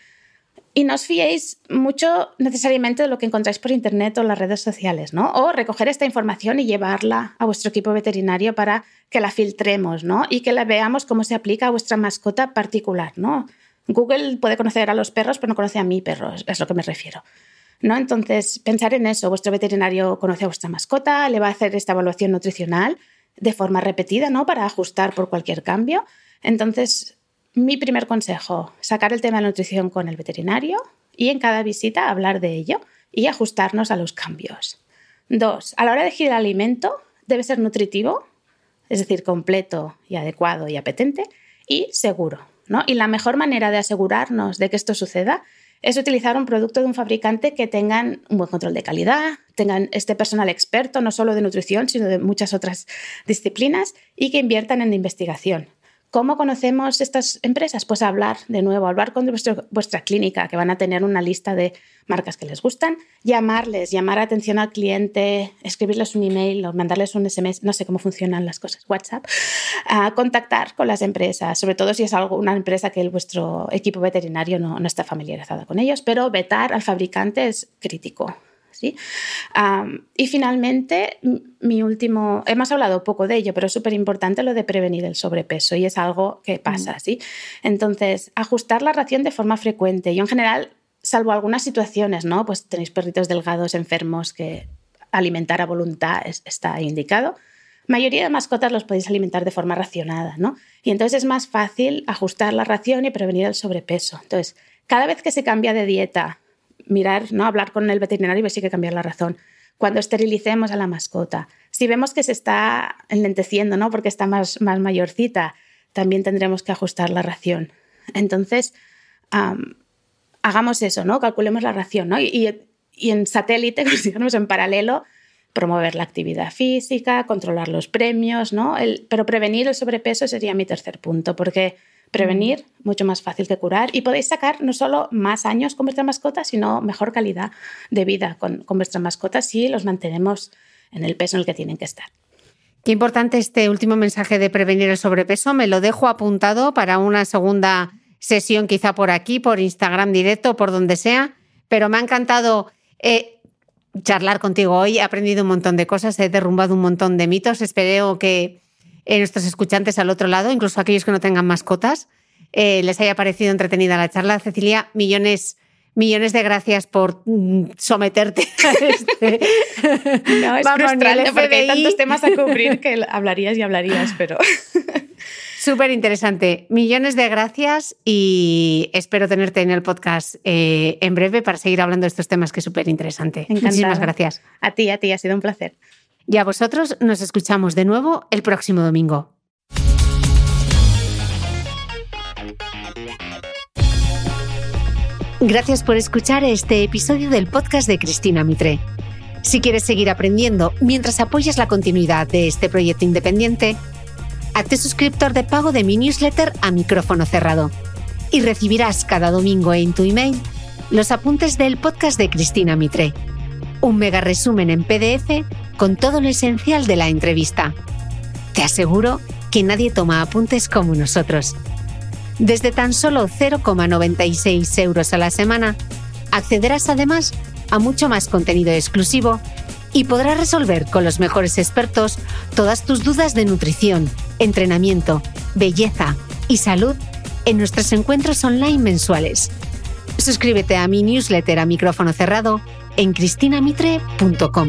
[SPEAKER 2] Y no os fiéis mucho necesariamente de lo que encontráis por internet o las redes sociales, ¿no? O recoger esta información y llevarla a vuestro equipo veterinario para que la filtremos, ¿no? Y que la veamos cómo se aplica a vuestra mascota particular, ¿no? Google puede conocer a los perros, pero no conoce a mi perro, es lo que me refiero. ¿no? Entonces, pensar en eso. Vuestro veterinario conoce a vuestra mascota, le va a hacer esta evaluación nutricional de forma repetida, ¿no? Para ajustar por cualquier cambio. Entonces, mi primer consejo, sacar el tema de la nutrición con el veterinario y en cada visita hablar de ello y ajustarnos a los cambios. Dos, a la hora de elegir el alimento, debe ser nutritivo, es decir, completo y adecuado y apetente y seguro. ¿no? Y la mejor manera de asegurarnos de que esto suceda es utilizar un producto de un fabricante que tengan un buen control de calidad, tengan este personal experto no solo de nutrición, sino de muchas otras disciplinas y que inviertan en investigación. ¿Cómo conocemos estas empresas? Pues hablar de nuevo, hablar con vuestra clínica, que van a tener una lista de marcas que les gustan, llamarles, llamar atención al cliente, escribirles un email o mandarles un SMS, no sé cómo funcionan las cosas, WhatsApp, contactar con las empresas, sobre todo si es algo, una empresa que vuestro equipo veterinario no está familiarizado con ellos, pero vetar al fabricante es crítico. ¿Sí? y finalmente, mi último, hemos hablado poco de ello, pero es súper importante lo de prevenir el sobrepeso y es algo que pasa, mm. ¿sí? Entonces, ajustar la ración de forma frecuente. Yo en general, salvo algunas situaciones, ¿no? Pues tenéis perritos delgados, enfermos, que alimentar a voluntad está indicado. Mayoría de mascotas los podéis alimentar de forma racionada, ¿no? Y entonces es más fácil ajustar la ración y prevenir el sobrepeso. Entonces, cada vez que se cambia de dieta mirar, ¿no? hablar con el veterinario y ver si hay que cambiar la razón. Cuando esterilicemos a la mascota, si vemos que se está enlenteciendo, ¿no? porque está más, más mayorcita, también tendremos que ajustar la ración. Entonces, hagamos eso, ¿no? calculemos la ración ¿no? y, y, en satélite, digamos en paralelo, promover la actividad física, controlar los premios, ¿no? El, pero prevenir el sobrepeso sería mi tercer punto, porque Prevenir, mucho más fácil que curar. Y podéis sacar no solo más años con vuestra mascota, sino mejor calidad de vida con, con vuestra mascota si los mantenemos en el peso en el que tienen que estar.
[SPEAKER 1] Qué importante este último mensaje de prevenir el sobrepeso. Me lo dejo apuntado para una segunda sesión, quizá por aquí, por Instagram directo, por donde sea. Pero me ha encantado eh, charlar contigo hoy. He aprendido un montón de cosas, he derrumbado un montón de mitos. Espero que eh, nuestros escuchantes al otro lado, incluso aquellos que no tengan mascotas, eh, les haya parecido entretenida la charla. Cecilia, millones, millones de gracias por mm, someterte a este.
[SPEAKER 2] No, es frustrante porque hay tantos temas a cubrir que hablarías y hablarías, pero.
[SPEAKER 1] Súper interesante. Millones de gracias y espero tenerte en el podcast eh, en breve para seguir hablando de estos temas que es súper interesante. Muchísimas gracias.
[SPEAKER 2] A ti, a ti, ha sido un placer.
[SPEAKER 1] Y a vosotros nos escuchamos de nuevo el próximo domingo. Gracias por escuchar este episodio del podcast de Cristina Mitre. Si quieres seguir aprendiendo mientras apoyas la continuidad de este proyecto independiente, hazte suscriptor de pago de mi newsletter a micrófono cerrado y recibirás cada domingo en tu email los apuntes del podcast de Cristina Mitre, un mega resumen en PDF con todo lo esencial de la entrevista. Te aseguro que nadie toma apuntes como nosotros. Desde tan solo 0,96 euros a la semana, accederás además a mucho más contenido exclusivo y podrás resolver con los mejores expertos todas tus dudas de nutrición, entrenamiento, belleza y salud en nuestros encuentros online mensuales. Suscríbete a mi newsletter a micrófono cerrado en cristinamitre.com.